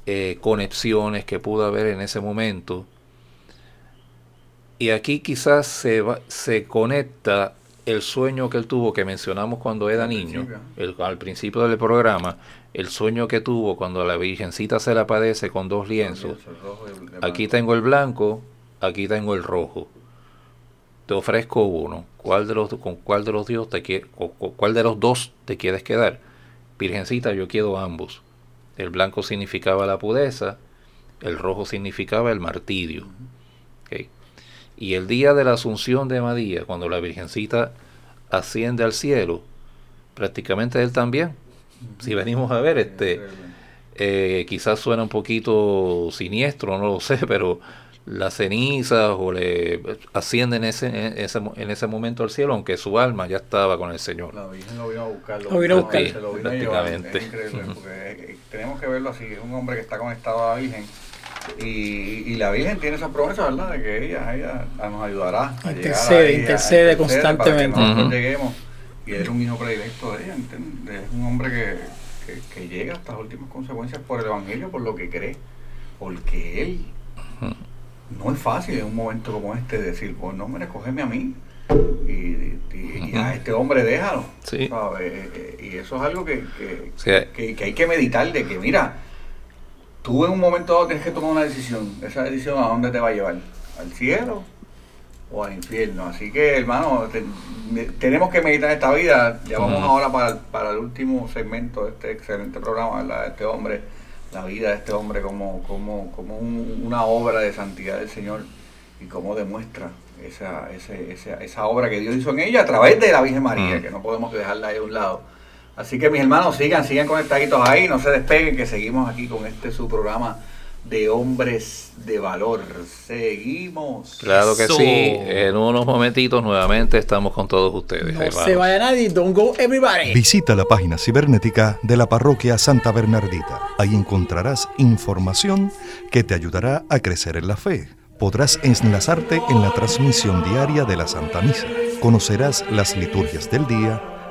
eh, conexiones que pudo haber en ese momento. Y aquí quizás se, va- se conecta el sueño que él tuvo, que mencionamos cuando era Al niño, principio. el- al principio del programa, el sueño que tuvo cuando la Virgencita se le aparece con dos lienzos. El el Aquí tengo el blanco, aquí tengo el rojo. Te ofrezco uno. ¿Cuál de los con cuál de los dios te quie- con- con cuál de los dos te quieres quedar? Virgencita, yo quiero ambos. El blanco significaba la pureza, el rojo significaba el martirio. Y el día de la Asunción de María, cuando la Virgencita asciende al cielo, prácticamente él también. Si venimos a ver, este, eh, quizás suena un poquito siniestro, no lo sé, <laughs> pero las cenizas o le ascienden en ese, en ese, mo- en ese momento al cielo, aunque su alma ya estaba con el Señor. La Virgen lo vino a buscar. Lo vino a buscar. Se lo vino a llevar. Prácticamente. Es increíble, porque eh, tenemos que verlo así. Es un hombre que está conectado a la Virgen. Y, y la Virgen tiene esa promesa, ¿verdad? De que ella, ella nos ayudará. A Intercede, llegar a ella, intercede intercede constantemente. Para que nosotros Ujú. lleguemos. Y él es un hijo predilecto de ella, ¿entiendes? Es un hombre que, que, que llega hasta las últimas consecuencias por el Evangelio, por lo que cree. Porque él no es fácil en un momento como este decir, pues no, me cógeme a mí. Y, y- y a este hombre déjalo. Sí. ¿sabes? Eh, eh, Y eso es algo que, que, que hay que meditar de que, mira, tú en un momento dado tienes que tomar una decisión. Esa decisión a dónde te va a llevar? ¿Al cielo o al infierno? Así que, hermano, te- me- tenemos que meditar esta vida. Ya vamos ahora para, el- para el último segmento de este excelente programa, ¿verdad? De este hombre, la vida de este hombre como, como, como un- una obra de santidad del Señor y cómo demuestra esa, ese- esa, esa obra que Dios hizo en ella a través de la Virgen María, Mm. que no podemos dejarla ahí a un lado. Así que mis hermanos, sigan, sigan conectaditos ahí, no se despeguen, que seguimos aquí con este su programa de hombres de valor. Seguimos. claro que sí. En unos momentitos nuevamente estamos con todos ustedes. No hermanos. se vaya nadie, don't go everybody. Visita la página cibernética de la parroquia Santa Bernardita. Ahí encontrarás información que te ayudará a crecer en la fe. Podrás enlazarte en la transmisión diaria de la Santa Misa. Conocerás las liturgias del día,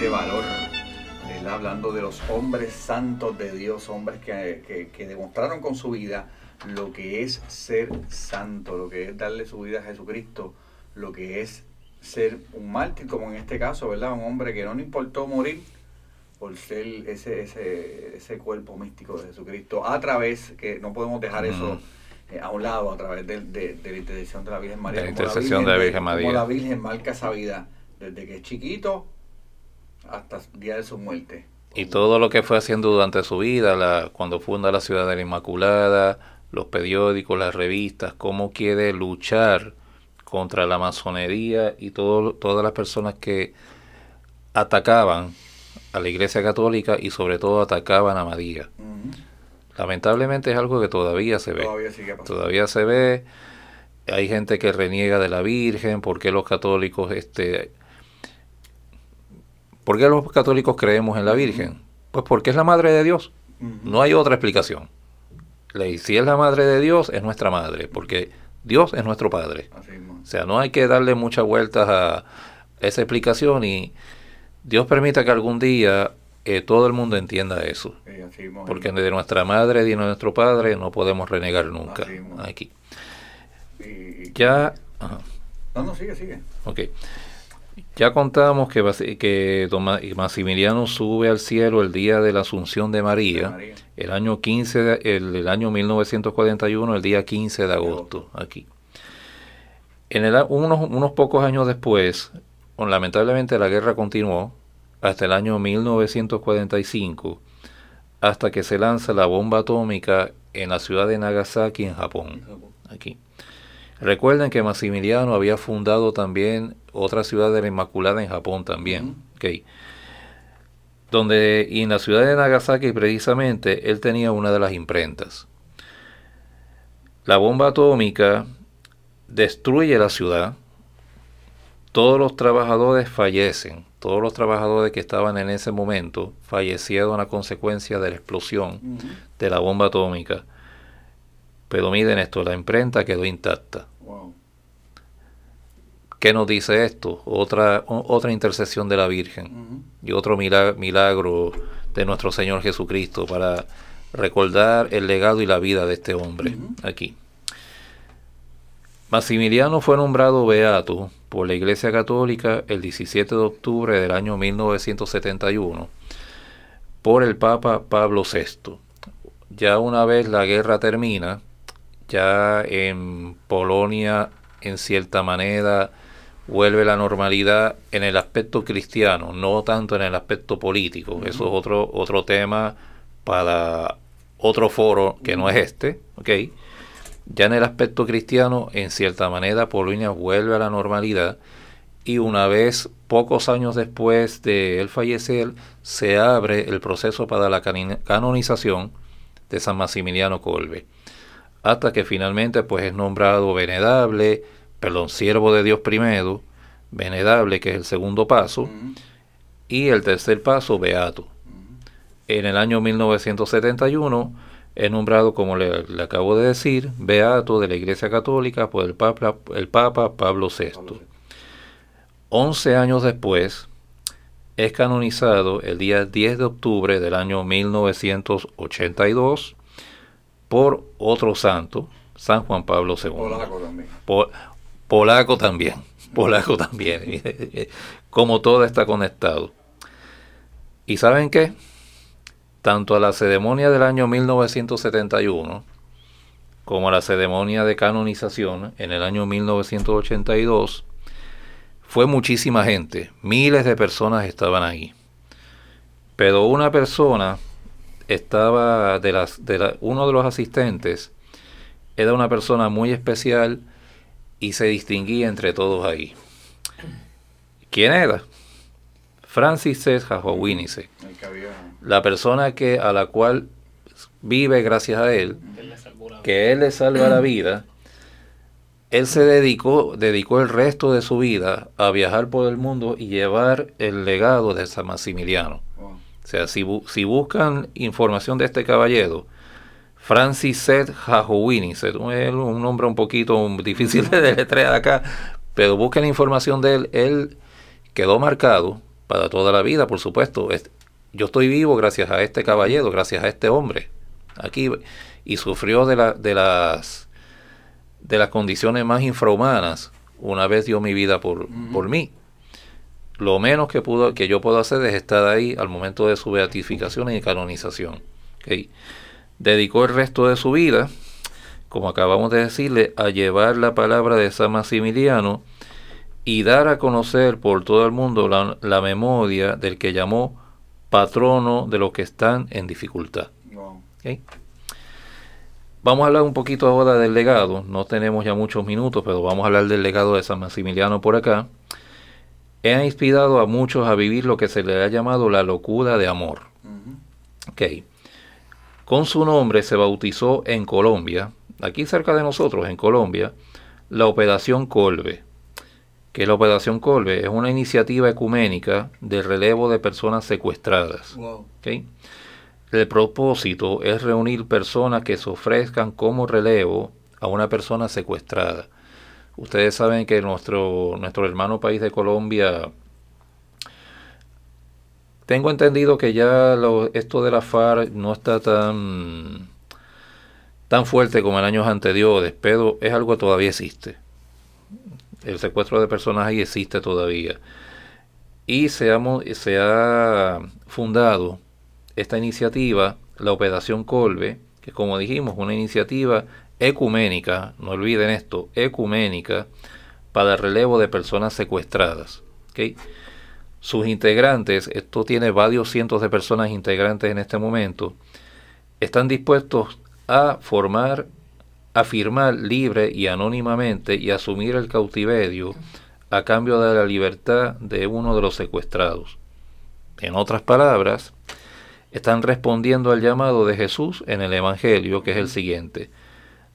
de valor. Hablando de los hombres santos de Dios, hombres que, que- que demostraron con su vida lo que es ser santo, lo que es darle su vida a Jesucristo, lo que es ser un mártir, como en este caso, ¿verdad? Un hombre que no le importó morir por ser ese, ese, ese cuerpo místico de Jesucristo, a través, que no podemos dejar eso eh, a un lado, a través de, de- de la intercesión de la Virgen María. De la como intercesión de la Virgen como María. la Virgen marca esa vida, desde que es chiquito hasta el día de su muerte. Y todo lo que fue haciendo durante su vida, la, cuando funda la ciudad de la Inmaculada, los periódicos, las revistas, cómo quiere luchar contra la masonería y todo, todas las personas que atacaban a la Iglesia Católica y sobre todo atacaban a María. Lamentablemente es algo que todavía se ve. Todavía sigue pasando. Todavía se ve. Hay gente que reniega de la Virgen, ¿por qué los católicos este ¿Por qué los católicos creemos en la Virgen? Pues porque es la madre de Dios. No hay otra explicación. Si es la madre de Dios, es nuestra madre, porque Dios es nuestro Padre. O sea, no hay que darle muchas vueltas a esa explicación y Dios permita que algún día eh, todo el mundo entienda eso. Porque de nuestra madre y de nuestro padre no podemos renegar nunca. Aquí. Ya, ajá, No, no, sigue, sigue. ok. Ya contamos que, que Maximiliano sube al cielo el día de la Asunción de María, De María. el año 15, de- el, el año 1941, el día 15 de agosto, aquí. En el, unos, unos pocos años después, lamentablemente la guerra continuó hasta el año 1945, hasta que se lanza la bomba atómica en la ciudad de Nagasaki, en Japón. Aquí. Recuerden que Maximiliano había fundado también otra ciudad de la Inmaculada en Japón también. ok. Donde, y en la ciudad de Nagasaki precisamente, él tenía una de las imprentas. La bomba atómica destruye la ciudad, todos los trabajadores fallecen, todos los trabajadores que estaban en ese momento fallecieron a consecuencia de la explosión de la bomba atómica. Pero miren esto, la imprenta quedó intacta. Wow. ¿Qué nos dice esto? Otra, otra intercesión de la Virgen y otro mila- milagro de nuestro Señor Jesucristo para recordar el legado y la vida de este hombre aquí. Maximiliano fue nombrado beato por la Iglesia Católica el 17 de octubre del año 1971 por el Papa Pablo VI. Ya una vez la guerra termina, ya en Polonia en cierta manera vuelve la normalidad en el aspecto cristiano, no tanto en el aspecto político. Eso es otro, otro tema para otro foro que no es este, ¿ok? Ya en el aspecto cristiano, en cierta manera, Polonia vuelve a la normalidad y una vez, pocos años después de él fallecer, se abre el proceso para la canonización de San Maximiliano Colbe. Hasta que finalmente pues es nombrado venerable, perdón, siervo de Dios primero, venerable que es el segundo paso, y el tercer paso, beato. En el año 1971 es nombrado, como le, le acabo de decir, beato de la Iglesia Católica por el Papa, el Papa Pablo VI. Pablo VI. 11 años después, es canonizado el día 10 de octubre del año 1982 por otro santo, San Juan Pablo II. Polaco también. Po- polaco también, <laughs> polaco también. <laughs> Como todo está conectado. ¿Y saben qué? Tanto a la ceremonia del año 1971 como la ceremonia de canonización en el año 1982, fue muchísima gente, miles de personas estaban ahí. Pero una persona estaba de las de la, uno de los asistentes era una persona muy especial y se distinguía entre todos ahí. ¿Quién era? Francis. Jajowinice, la persona que a la cual vive gracias a él, que él le salva la vida, él se dedicó, dedicó el resto de su vida a viajar por el mundo y llevar el legado de San Maximiliano. Sea, si, bu- si buscan información de este caballero, Francis Seth Jajowini, es un nombre un poquito difícil de deletrear acá, pero busquen información de él. Él quedó marcado para toda la vida, por supuesto. Es- Yo estoy vivo gracias a este caballero, gracias a este hombre aquí, y sufrió de, la, de las de las condiciones más infrahumanas una vez dio mi vida por, por mí lo menos que pudo que yo puedo hacer es estar ahí al momento de su beatificación y canonización. ¿ok? Dedicó el resto de su vida, como acabamos de decirle, a llevar la palabra de San Maximiliano y dar a conocer por todo el mundo la, la memoria del que llamó patrono de los que están en dificultad. Vamos a hablar un poquito ahora del legado. No tenemos ya muchos minutos, pero vamos a hablar del legado de San Maximiliano por acá. He inspirado a muchos a vivir lo que se le ha llamado la locura de amor. Ujú. Ok. Con su nombre se bautizó en Colombia, aquí cerca de nosotros, en Colombia, la Operación Colbe. Que la Operación Colbe es una iniciativa ecuménica de relevo de personas secuestradas. Wow. ¿ok? El propósito es reunir personas que se ofrezcan como relevo a una persona secuestrada. Ustedes saben que nuestro, nuestro hermano país de Colombia, tengo entendido que ya esto de la FARC no está tan, tan fuerte como en años anteriores, pero es algo que todavía existe. El secuestro de personas ahí existe todavía. Y se ha, se ha fundado esta iniciativa, la Operación Colbe, que como dijimos, una iniciativa ecuménica, no olviden esto, ecuménica, para el relevo de personas secuestradas. ¿ok? Sus integrantes, esto tiene varios cientos de personas integrantes en este momento, están dispuestos a formar, a firmar libre y anónimamente y asumir el cautiverio a cambio de la libertad de uno de los secuestrados. En otras palabras, están respondiendo al llamado de Jesús en el Evangelio, que es el siguiente.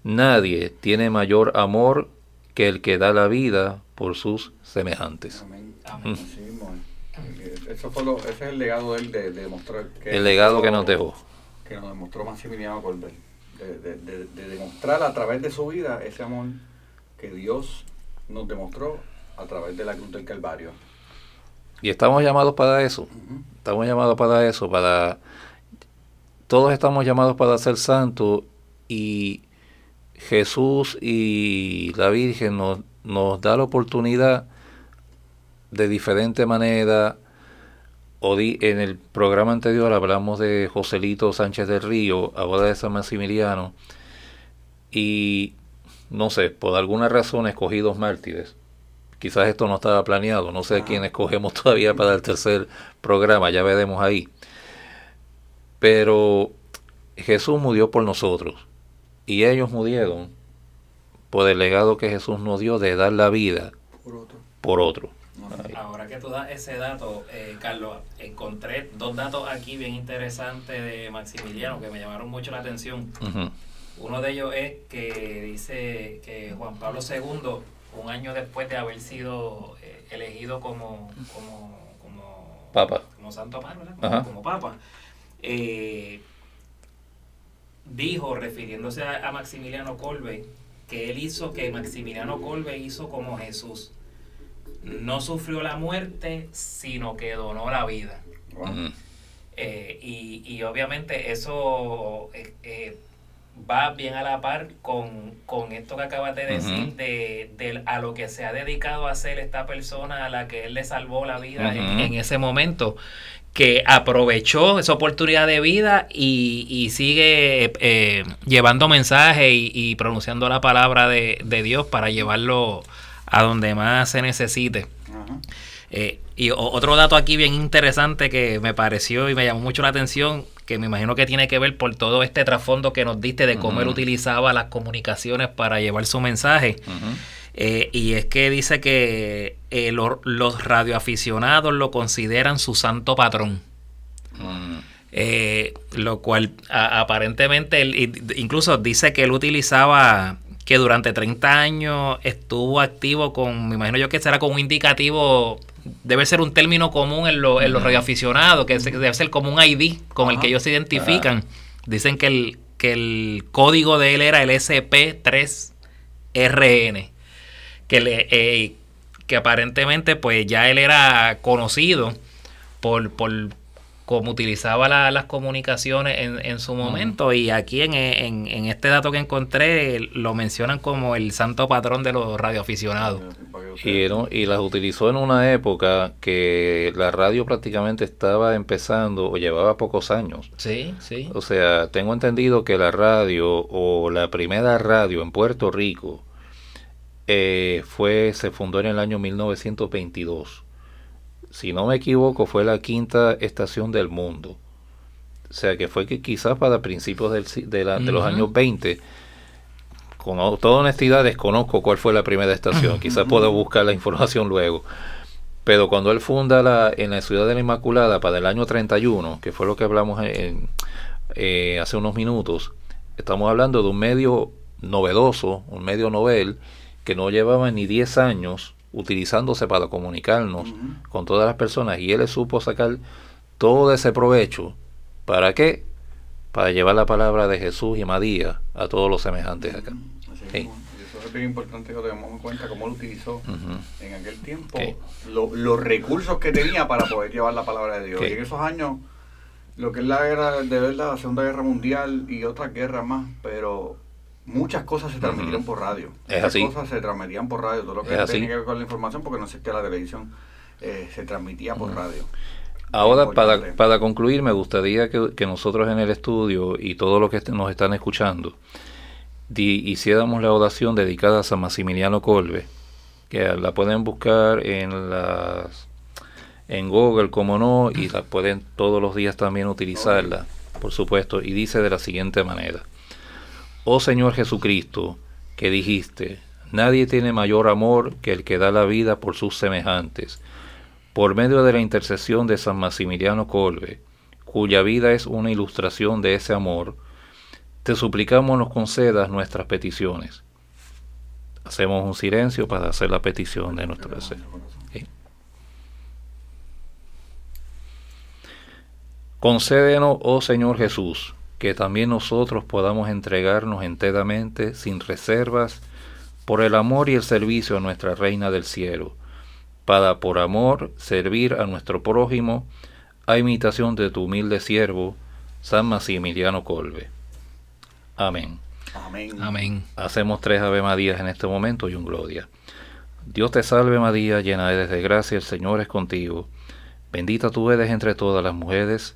Nadie tiene mayor amor que el que da la vida por sus semejantes. Amén. Amén. Es. Eso fue lo, ese es el legado de él de, de demostrar que El legado que nos dejó. que nos demostró Maximiliano Colbert de, de- de- de demostrar a través de su vida ese amor que Dios nos demostró a través de la cruz del Calvario. Y estamos llamados para eso. Estamos llamados para eso, para... Todos estamos llamados para ser santos y Jesús y la Virgen nos, nos da la oportunidad de diferente manera. En el programa anterior hablamos de Joselito Sánchez del Río, ahora de San Maximiliano, y no sé, por alguna razón escogí dos mártires. Quizás esto no estaba planeado, no sé quién escogemos <laughs> todavía para el tercer programa, ya veremos ahí. Pero Jesús murió por nosotros y ellos murieron por el legado que Jesús nos dio de dar la vida Por otro. por otro. Ahora que tú das ese dato, eh, Carlos, encontré dos datos aquí bien interesantes de Maximiliano que me llamaron mucho la atención. Uno de ellos es que dice que Juan Pablo II, un año después de haber sido eh, elegido como, como, como, Papa. como santo papa. Ajá. como papa, eh, dijo, refiriéndose a, a Maximiliano Colbe, que él hizo, que Maximiliano Colbe hizo como Jesús. No sufrió la muerte, sino que donó la vida. Wow. Eh, y, y obviamente eso eh, eh, va bien a la par con, con esto que acabas de decir, de, de a lo que se ha dedicado a hacer esta persona a la que él le salvó la vida en ese momento, que aprovechó esa oportunidad de vida y, y sigue eh, llevando mensajes y, y pronunciando la palabra de, de Dios para llevarlo a donde más se necesite. Eh, y otro dato aquí bien interesante que me pareció y me llamó mucho la atención, que me imagino que tiene que ver por todo este trasfondo que nos diste de cómo él utilizaba las comunicaciones para llevar su mensaje. Ujú. Eh, y es que dice que eh, lo- los radioaficionados lo consideran su santo patrón. Mm. Eh, lo cual a- aparentemente, él- incluso dice que él utilizaba que durante 30 años estuvo activo con, me imagino yo que será con un indicativo, debe ser un término común en, lo- en los radioaficionados, que se- debe ser como un ID con el que ellos se identifican. Dicen que el, que el código de él era el SP3RN, que, le, eh, que aparentemente pues ya él era conocido por, por cómo utilizaba la- las comunicaciones en, en su momento y aquí en, en- en este dato que encontré lo mencionan como el santo patrón de los radioaficionados. Y, no- y las utilizó en una época que la radio prácticamente estaba empezando o llevaba pocos años. Sí, sí. O sea, tengo entendido que la radio o la primera radio en Puerto Rico eh, fue se fundó en el año 1922. Si no me equivoco, fue la quinta estación del mundo. O sea, que fue que quizás para principios del, de, la- de los años 20, con toda honestidad desconozco cuál fue la primera estación. Quizás puedo buscar la información luego. Pero cuando él funda la, en la ciudad de la Inmaculada para el año 31, que fue lo que hablamos en- eh, hace unos minutos, estamos hablando de un medio novedoso, un medio novel, que no llevaba ni 10 años utilizándose para comunicarnos con todas las personas y él le supo sacar todo ese provecho. ¿Para qué? Para llevar la palabra de Jesús y María a todos los semejantes acá. Así Sí. eso es bien importante que tengamos en cuenta cómo lo utilizó en aquel tiempo, lo- los recursos que tenía para poder llevar la palabra de Dios. Y en esos años, lo que es la guerra, de verdad, la Segunda Guerra Mundial y otras guerras más, pero muchas cosas se transmitieron por radio. Es Muchas así. cosas se transmitían por radio, todo lo que tenía que ver con la información, porque no existía la televisión, eh, se transmitía por radio. Ahora, para, para concluir, me gustaría que, que nosotros en el estudio y todos los que nos están escuchando, di- hiciéramos la oración dedicada a San Maximiliano Colbe, que la pueden buscar en las en Google, como no, y la pueden todos los días también utilizarla, por supuesto, y dice de la siguiente manera. Oh Señor Jesucristo, que dijiste, nadie tiene mayor amor que el que da la vida por sus semejantes por medio de la intercesión de San Maximiliano Colbe, cuya vida es una ilustración de ese amor, te suplicamos nos concedas nuestras peticiones. Hacemos un silencio para hacer la petición de nuestro deseo. Sí. Concédenos, oh Señor Jesús, que también nosotros podamos entregarnos enteramente, sin reservas, por el amor y el servicio a nuestra Reina del Cielo para por amor servir a nuestro prójimo, a imitación de tu humilde siervo, San Maximiliano Colbe. Amén. Amén. Amén. Hacemos tres Ave Marías en este momento y un Gloria. Dios te salve María, llena eres de gracia, el Señor es contigo. Bendita tú eres entre todas las mujeres,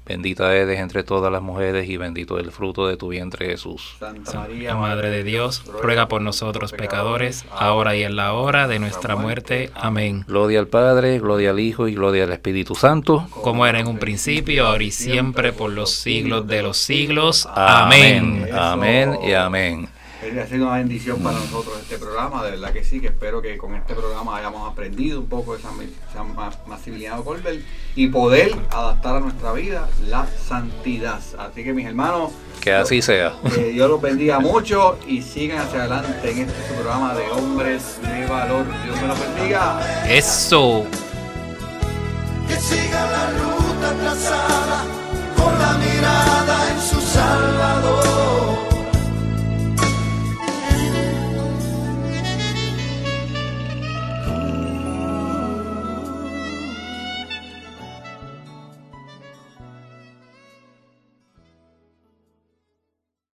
Bendita eres entre todas las mujeres y bendito es el fruto de tu vientre Jesús. Santa Santa Madre de Dios, ruega por nosotros pecadores, ahora y en la hora de nuestra muerte. Amén. Gloria al Padre, gloria al Hijo y gloria al Espíritu Santo. Como era en un principio, ahora y siempre, por los siglos de los siglos. Amén. Amén. Amén y amén. Ha sido una bendición para nosotros este programa, de verdad que sí, que espero que con este programa hayamos aprendido un poco de San, San Ma- Maximiliano Colbert y poder adaptar a nuestra vida la santidad. Así que mis hermanos, Que así sea. que Dios los bendiga mucho y sigan hacia adelante en este su programa de hombres de valor. Dios me los bendiga. Eso. que siga la ruta trazada con la mirada en su